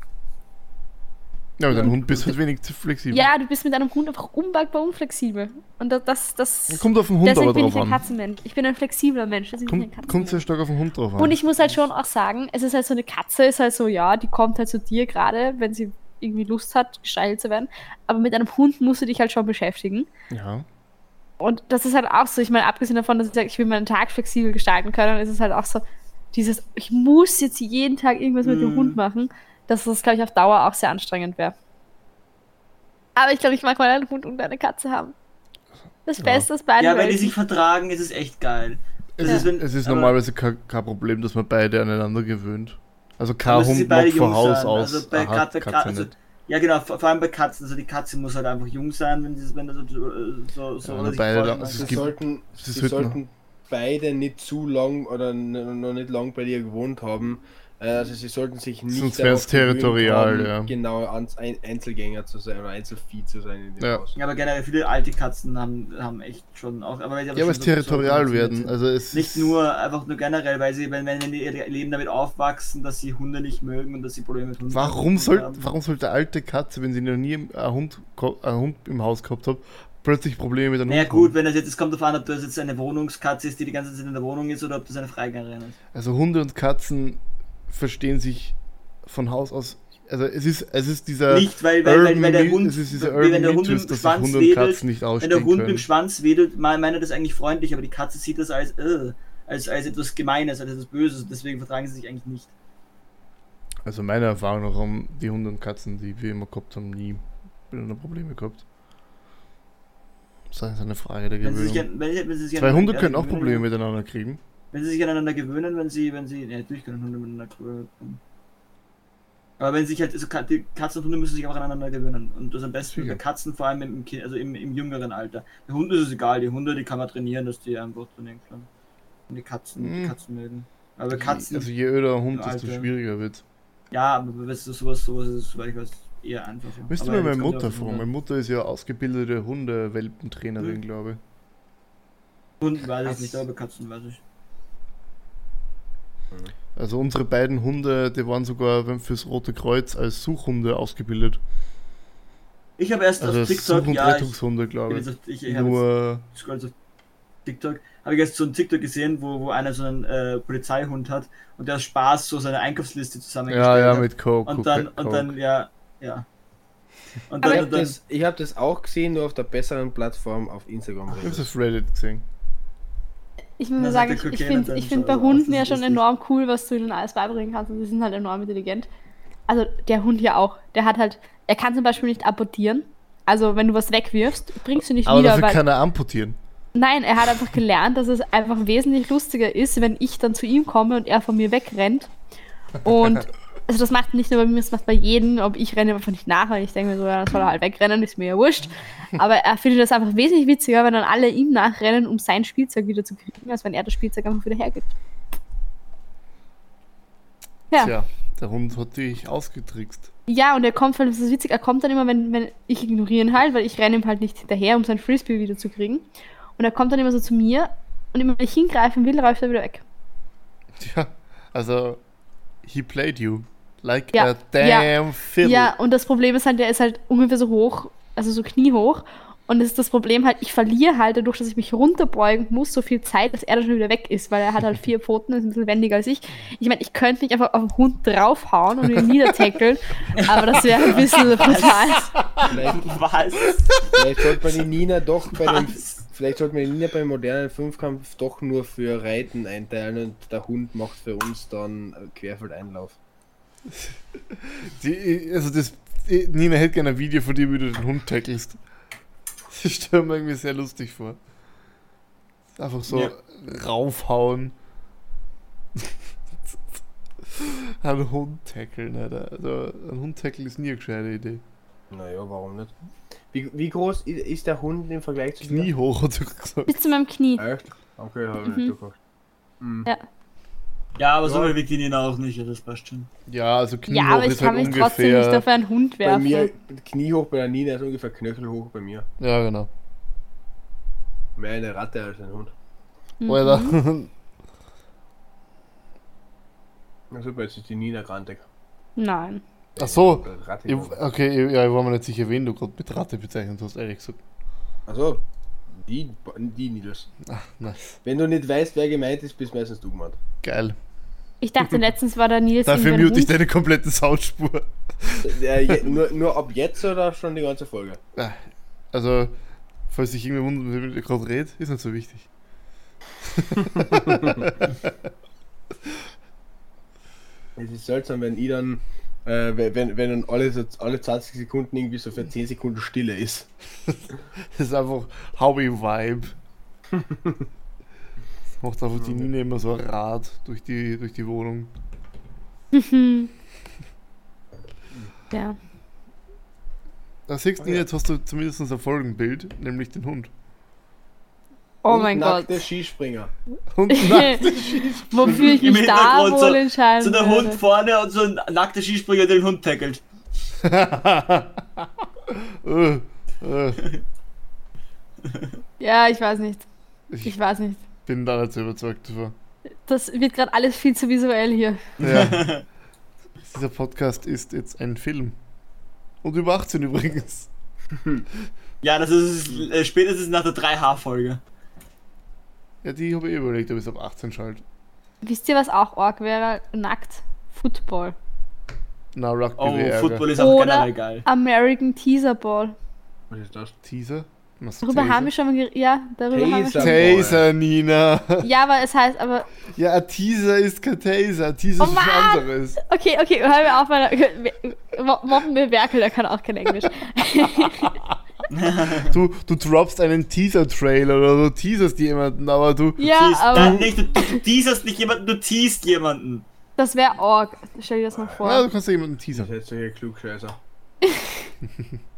Ja, mit einem Hund bist du halt wenig zu flexibel. Ja, du bist mit einem Hund einfach unwagbar unflexibel. Und das, das, Kommt auf den Hund deswegen aber bin ich drauf ein an. Katzenmensch. Ich bin ein flexibler Mensch. Deswegen bin ich ein Kommt, kommt sehr Katzenmensch. stark auf den Hund drauf an. Und ich muss halt schon auch sagen, es ist halt so eine Katze, ist halt so, ja, die kommt halt zu dir gerade, wenn sie irgendwie Lust hat, gestreichelt zu werden. Aber mit einem Hund musst du dich halt schon beschäftigen. ja. Und das ist halt auch so, ich meine, abgesehen davon, dass ich sage, ich will meinen Tag flexibel gestalten können, ist es halt auch so, dieses, ich muss jetzt jeden Tag irgendwas mit dem Mhm. Hund machen, dass das, glaube ich, auf Dauer auch sehr anstrengend wäre. Aber ich glaube, ich mag mal einen Hund und eine Katze haben. Das Ja. Beste aus beiden Ja, wenn die sich vertragen, ist es echt geil. Das Ja. ist, wenn, Es ist normalerweise kein, kein Problem, dass man beide aneinander gewöhnt. Also kein Hund beide mag von Haus sein. aus. Also bei eine Katze, Katze also, nicht. ja genau, vor, vor allem bei Katzen. Also die Katze muss halt einfach jung sein, wenn sie wenn das so, so, Ja, oder nur sich beide da- also Sie es gibt- sollten, sie sie sollten- beide nicht zu lang oder noch nicht lang bei dir gewohnt haben. Also sie sollten sich nicht Sonst darauf territorial, haben, ja. genau Einzelgänger zu sein oder Einzelvieh zu sein in dem Ja. Haus. Ja, aber generell viele alte Katzen haben, haben echt schon auch. Aber weil sie Ja, aber es so- so territorial domestiziert werden. Also es Nicht nur, einfach nur generell, weil sie, wenn, wenn die ihr Leben damit aufwachsen, dass sie Hunde nicht mögen und dass sie Probleme mit Hunden Warum, soll, haben. warum sollte alte Katze, wenn sie noch nie einen Hund, einen Hund im Haus gehabt hat, plötzlich Probleme mit einem Naja Hund gut, haben? wenn das jetzt, es kommt darauf an, ob das jetzt eine Wohnungskatze ist, die die ganze Zeit in der Wohnung ist, oder ob das eine Freigängerin ist. Also Hunde und Katzen verstehen sich von Haus aus. Also es ist, es ist dieser nicht, weil, weil, weil, weil der Hund, es ist dieser wenn der Hund Mythos, im sich Schwanz Hunde und wedelt, wenn der Hund mit können. dem Schwanz wedelt, meint er das eigentlich freundlich, aber die Katze sieht das als, äh, als, als etwas Gemeines, als etwas Böses, deswegen vertragen sie sich eigentlich nicht. Also meiner Erfahrung nach haben die Hunde und Katzen, die wir immer gehabt haben, nie miteinander Probleme gehabt. Das ist eine Frage der sich, Gewöhnung. an- wenn, wenn sich Zwei Hunde können auch Probleme miteinander kriegen. Wenn sie sich aneinander gewöhnen, wenn sie, wenn sie, ja, natürlich können Hunde miteinander gewöhnen. Aber wenn sich halt, also die Katzen und Hunde müssen sich auch aneinander gewöhnen. Und das am besten bei Katzen, vor allem im, Kind, also im, im jüngeren Alter. Der Hund ist es egal, die Hunde, die kann man trainieren, dass die einfach trainieren können. Und die Katzen, die Hm. Katzen mögen. Aber Katzen, Also je öder ein Hund, desto schwieriger wird ja, aber weißt du, sowas, sowas ist, soweit ich weiß, eher einfacher. Müsste mal meine Mutter fragen. Meine Mutter ist ja ausgebildete Hunde-Welpentrainerin, Hm. glaube ich. Hunden weiß ich nicht, aber bei Katzen weiß ich. Also unsere beiden Hunde, die waren sogar fürs Rote Kreuz als Suchhunde ausgebildet. Ich habe erst Also auf TikTok, Such- und ja, ich, Rettungshunde, ich, glaube ich. jetzt auf- ich, ich habe jetzt Nur so auf TikTok, habe ich jetzt so einen TikTok gesehen, wo, wo einer so einen äh, Polizeihund hat und der aus Spaß so seine Einkaufsliste zusammengestellt ja, ja, hat. mit Coke. und dann, Coke. und dann, ja, ja. Und dann, Ich habe das, hab das auch gesehen, nur auf der besseren Plattform auf Instagram. Ich hab's auf Reddit gesehen. Ich muss Das sagen, ich, ich finde find bei aus, Hunden ja schon enorm cool, was du ihnen alles beibringen kannst. Und die sind halt enorm intelligent. Also der Hund ja auch. Der hat halt, er kann zum Beispiel nicht apportieren. Also wenn du was wegwirfst, bringst du nicht Aber wieder. dafür Weil, kann er amputieren. nein, er hat einfach gelernt, dass es einfach wesentlich lustiger ist, wenn ich dann zu ihm komme und er von mir wegrennt. Und [laughs] also das macht nicht nur bei mir, das macht bei jedem, ob ich renne einfach nicht nach, weil ich denke mir so, ja, dann soll er halt wegrennen, ist mir ja wurscht. [laughs] Aber er findet das einfach wesentlich witziger, wenn dann alle ihm nachrennen, um sein Spielzeug wieder zu kriegen, als wenn er das Spielzeug einfach wieder hergibt. Ja. Tja, der Hund hat dich ausgetrickst. Ja, und er kommt, weil das ist witzig, er kommt dann immer, wenn, wenn ich ignoriere ihn halt, weil ich renne ihm halt nicht hinterher, um sein Frisbee wieder zu kriegen. Und er kommt dann immer so zu mir und immer wenn ich hingreifen will, läuft er wieder weg. Tja, also, he played you. Like Ja, a damn fiddle. Ja, und das Problem ist halt, der ist halt ungefähr so hoch, also so kniehoch. Und das ist das Problem halt, ich verliere halt dadurch, dass ich mich runterbeugen muss, so viel Zeit, dass er dann schon wieder weg ist, weil er hat halt [laughs] vier Pfoten, ist ein bisschen wendiger als ich. Ich meine, ich könnte nicht einfach auf den Hund draufhauen und ihn niedertackeln, [laughs] aber das wäre ein bisschen brutal. Vielleicht, was? vielleicht sollte man die Nina doch bei dem, Was? vielleicht sollte man die Nina beim modernen Fünfkampf doch nur für Reiten einteilen und der Hund macht für uns dann Querfeldeinlauf. [laughs] Die, also das, Nina hätte gerne ein Video von dir, wie du den Hund tackelst. [laughs] Das stelle mir irgendwie sehr lustig vor. Einfach so Ja. raufhauen. [laughs] einen Hund tackeln, Alter. Also ein Hund tackeln ist nie eine gescheite Idee. Naja, warum nicht? Wie, wie groß ist der Hund im Vergleich zu Knie hoch, hat er gesagt. Bis zu meinem Knie. Echt? Okay, habe ich Mhm. nicht durchgedacht. Mhm. Ja. Ja, aber so Ja. wiegt die Nina auch nicht, ja, das passt schon. Ja, also Knie Ja, hoch aber ich ist kann halt mich trotzdem nicht ungefähr. auf einen Hund Bei werfen. mir, kniehoch bei der Nina ist ungefähr knöchelhoch bei mir. Ja, genau. Mehr eine Ratte als ein Hund. Mhm. Alter. Na super, jetzt ist die Nina grantig. Nein. Ach so. Ich, okay, ich- ja, ich war mir nicht sicher, wen du gerade mit Ratte bezeichnet hast, ehrlich gesagt. Also, die, die Nils. Ach, nice. Wenn du nicht weißt, wer gemeint ist, bist meistens du gemeint. Geil. Ich dachte letztens war der Nils Dafür mute ich deine komplette Soundspur. Äh, je, nur, nur ab jetzt oder schon die ganze Folge? Ah, Also, falls sich irgendwie wundert, mit wem ich gerade rede, ist nicht so wichtig. [laughs] Es ist seltsam, wenn ich dann, äh, wenn, wenn dann alle, so, alle 20 Sekunden irgendwie so für 10 Sekunden Stille ist. [laughs] Das ist einfach Howie-Vibe. [laughs] Macht einfach die Nina immer so ein Rad durch die, durch die Wohnung. [laughs] Ja. Da siehst du, Oh ja. jetzt hast du zumindest ein Folgenbild, nämlich den Hund. Oh Und mein Gott. [laughs] nackte [laughs] Skispringer. Und nein, Wofür ich Im mich da Hintergrund wohl so- entscheiden So der würde. Hund vorne und so ein nackter Skispringer, der den Hund tackelt. äh, äh, Ja, ich weiß nicht. ich Ich weiß nicht. Bin da nicht so überzeugt davon. Das wird gerade alles viel zu visuell hier. Ja. [laughs] Dieser Podcast ist jetzt ein Film. Und über 18 übrigens. Ja, das ist äh, spätestens nach der 3H-Folge. Ja, die habe ich eh überlegt, ob ich es ab 18 schalte. Wisst ihr, was auch arg wäre? Nackt. Football. Na, Rugby Oh, wäre. Football ist auch Oder generell geil. American Teaser Ball. Was ist das? Teaser? Was, Darüber haben wir schon mal geredet. Ja, darüber haben wir Taser. schon. Taser, Nina. Ja, aber es heißt aber. Ja, ein Teaser ist kein Taser. Teaser Oh ist was anderes. Okay, okay, hör mir auf, weil Mo- mobben wir Werkel, der kann auch kein Englisch. [laughs] Du, du droppst einen Teaser-Trailer oder du teaserst jemanden, aber du. Ja, Teast, aber nicht, du, du teaserst nicht jemanden, du teast jemanden. das wäre arg. Stell dir das mal Ja, vor. du kannst ja jemanden Das teasern. ist jetzt solche Klugscheißer. [laughs]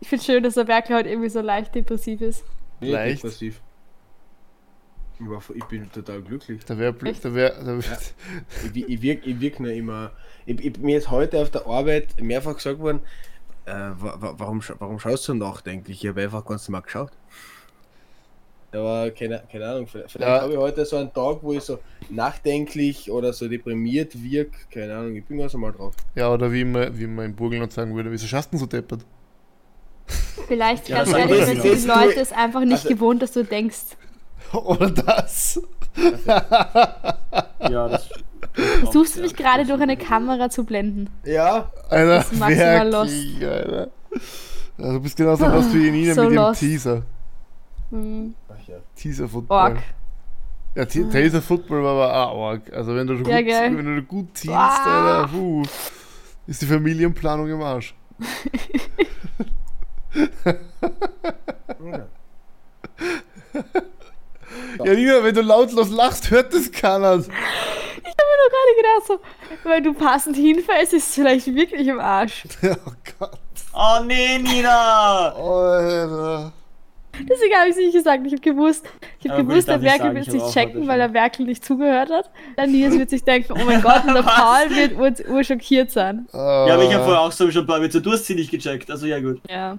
Ich finde schön, dass der Werkel heute irgendwie so leicht depressiv ist. Nee, Leicht. depressiv. Ich, war, ich bin total glücklich. Da wäre Echt? da wär, da wär, Ich, wi- ich wirke ich wirk nur immer. Ich, ich, mir ist heute auf der Arbeit mehrfach gesagt worden, äh, wa, wa, warum, warum schaust du so nachdenklich? Ich habe einfach ganz normal geschaut. Aber keine, keine Ahnung, vielleicht, vielleicht Ja. habe ich heute so einen Tag, wo ich so nachdenklich oder so deprimiert wirke. Keine Ahnung, ich bin ganz normal drauf. Ja, oder wie man, wie man im Burgenland sagen würde, wieso schaust du denn so deppert? Vielleicht, Ja, ganz das- ehrlich, sind die Leute es einfach nicht also- gewohnt, dass du denkst. Oder das? Ja, das. Versuchst du mich gerade durch eine Kamera zu blenden? Ja, Alter, Das ist maximal wirklich, Alter. Ja, du bist genauso lost wie Nina So mit dem lost. Teaser. Hm, Ach ja. Teaser-Football. arg. Ja, T- Taser-Football war aber auch arg. Also wenn du, gut, Ja, gell. wenn du gut ziehst, Ah. Alter, puh, ist die Familienplanung im Arsch. [laughs] Ja. Nina, wenn du lautlos lachst, hört das keiner. Ich habe mir nur gerade gedacht, so, wenn du passend hinfällst, ist es vielleicht wirklich im Arsch. [laughs] Oh Gott. Oh nee, Nina! Alter. Deswegen habe ich es nicht gesagt. Ich habe gewusst, ich gut, gewusst, der sagen, wird ich sich checken, weil der Werkel nicht zugehört hat. Der Nils wird sich denken, oh mein Gott, und der? [laughs] Paul wird ur, urschockiert sein. Ja, aber ich habe vorher auch so schon ein paar Witze, du hast sie nicht gecheckt, also ja gut. Ja.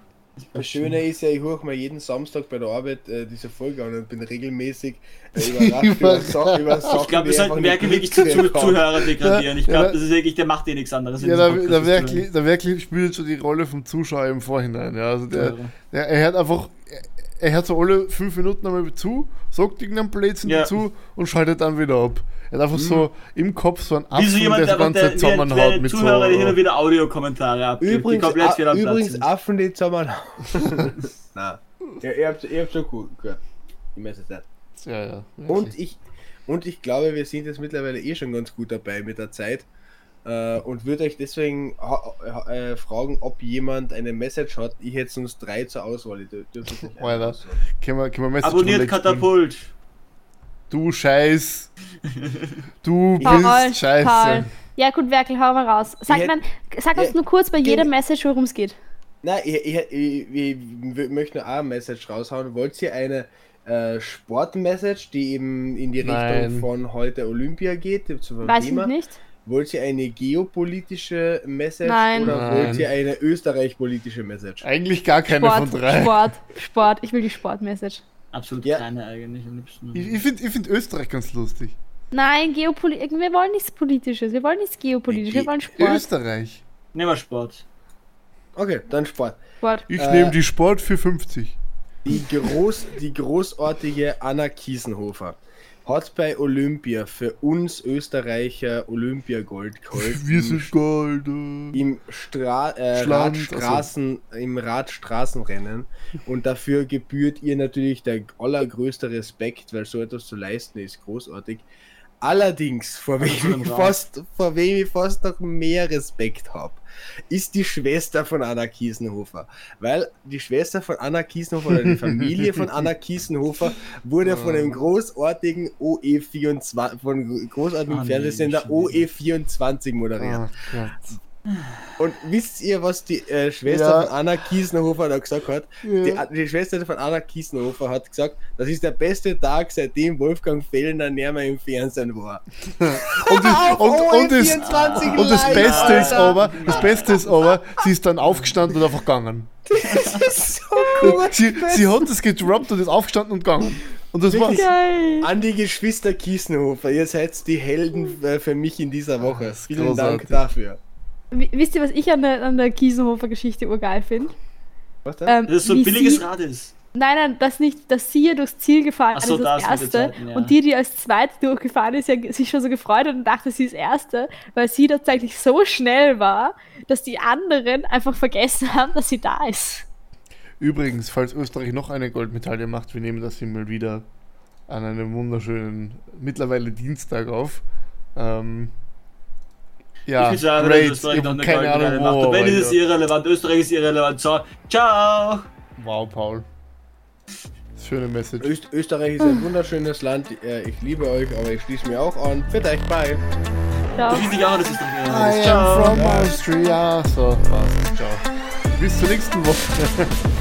Das Schöne ist ja, ich höre mir jeden Samstag bei der Arbeit äh, diese Folge an und bin regelmäßig äh, [laughs] überrascht über, Sa über Sachen. Ich glaube, wir die sollten nicht wirklich zu. Zuhörer degradieren. Ich glaube, ja. das ist wirklich, der macht eh nichts anderes. Ja, Podcast, das Werkli, der Werkli spielt schon die Rolle vom Zuschauer im Vorhinein. Ja, also der, der, er hört einfach, er, hört so alle fünf Minuten einmal zu, sagt irgendeinen Blödsinn Ja. dazu und schaltet dann wieder ab. Er hat einfach so im Kopf so einen Wie so jemand, der so ganze der, Zeit der, der, zusammenhaut der mit Zuhörer, der hin und so... wieder Audiokommentare abgibt, die Übrigens, komplett a, übrigens. Affen, die zusammen. [laughs] Nein. Ja, ihr habt ihr habt schon gut gehört. Ich weiß es nicht. Ja, ja. Und ich, und ich glaube, wir sind jetzt mittlerweile eh schon ganz gut dabei mit der Zeit. Äh, und würde euch deswegen äh, fragen, ob jemand eine Message hat. Ich hätte sonst drei zur Auswahl. Ich dür- dürfte es nicht [laughs] Alter. Können wir, können wir Message Abonniert? Katapult. Du Scheiß. [laughs] Du Paul, bist Scheiße. Paul. Ja gut, Werkel, hau mal raus. Sag, Ich man, sag uns Ja, nur kurz bei jeder Message, worum es geht. Nein, ich, ich, ich, ich, ich möchte nur auch eine Message raushauen. Wollt ihr eine äh, Sportmessage, die eben in die Nein. Richtung von heute Olympia geht, zu dem Weiß ich Thema? nicht. Wollt ihr eine geopolitische Message Nein. oder Nein. wollt ihr eine österreich-politische Message? Eigentlich gar keine Sport, von drei. Sport, Sport. Ich will die Sportmessage. Absolut Ja. keine eigentlich am liebsten. Ich, ich finde ich find Österreich ganz lustig. Nein, Geopolitik. Wir wollen nichts Politisches. Wir wollen nichts Geopolitisches. Wir wollen Sport. Österreich. Nehmen wir Sport. Okay, dann Sport. Sport. Ich Äh, nehme die Sport für 50. Die, groß, die großartige Anna Kiesenhofer hat bei Olympia für uns Österreicher Olympiagold geholt. Wir Im sind Gold. im, Stra äh, Schland, Radstraßen, im Radstraßenrennen und dafür gebührt ihr natürlich der allergrößte Respekt, weil so etwas zu leisten ist großartig. Allerdings, vor wem, ich fast, vor wem ich fast noch mehr Respekt habe, ist die Schwester von Anna Kiesenhofer. Weil die Schwester von Anna Kiesenhofer oder die Familie von Anna [laughs] Kiesenhofer wurde von dem großartigen OE24, von großartigen nee, Fernsehsender schon wieder. OE24 moderiert. Ach Gott. Und wisst ihr, was die äh, Schwester Ja. von Anna Kiesenhofer da gesagt hat? Ja. Die, die Schwester von Anna Kiesenhofer hat gesagt, das ist der beste Tag, seitdem Wolfgang Fellner näher mehr im Fernsehen war. [laughs] Und, das, und, und, das, 24 und das Beste ist aber, das Beste ist aber, sie ist dann aufgestanden und einfach gegangen. Das ist so gut. [laughs] Sie, sie hat das gedroppt und ist aufgestanden und gegangen. Und das war's. Geil. An die Geschwister Kiesenhofer, ihr seid die Helden äh, für mich in dieser Woche. Vielen großartig. Dank dafür. Wisst ihr, was ich an der, an der Kiesenhofer-Geschichte urgeil finde? Was denn? Ähm, Das ist so ein billiges sie- Rad ist. Nein, nein, das nicht, dass sie ja durchs Ziel gefahren so, ist als das Erste Zeiten, ja. und die, die als Zweite durchgefahren ist, ja sich schon so gefreut hat und dachte, sie ist Erste, weil sie tatsächlich so schnell war, dass die anderen einfach vergessen haben, dass sie da ist. Übrigens, falls Österreich noch eine Goldmedaille macht, wir nehmen das hier mal wieder an einem wunderschönen, mittlerweile Dienstag auf. Ähm, ja, ich würde sagen, great. Österreich Ich noch eine keine Ahnung, macht. wo, Und wenn aber ist es irrelevant, Österreich ist irrelevant. So, ciao! Wow, Paul. Schöne Message. Öst Österreich ist ein wunderschönes Land. Äh, ich liebe euch, aber ich schließe mir auch an. Für euch, bye. Ja. Das ist nicht auch, das ist doch I irrelevant. am Ciao! from Austria. So, passt. Ciao. Bis zur nächsten Woche. [laughs]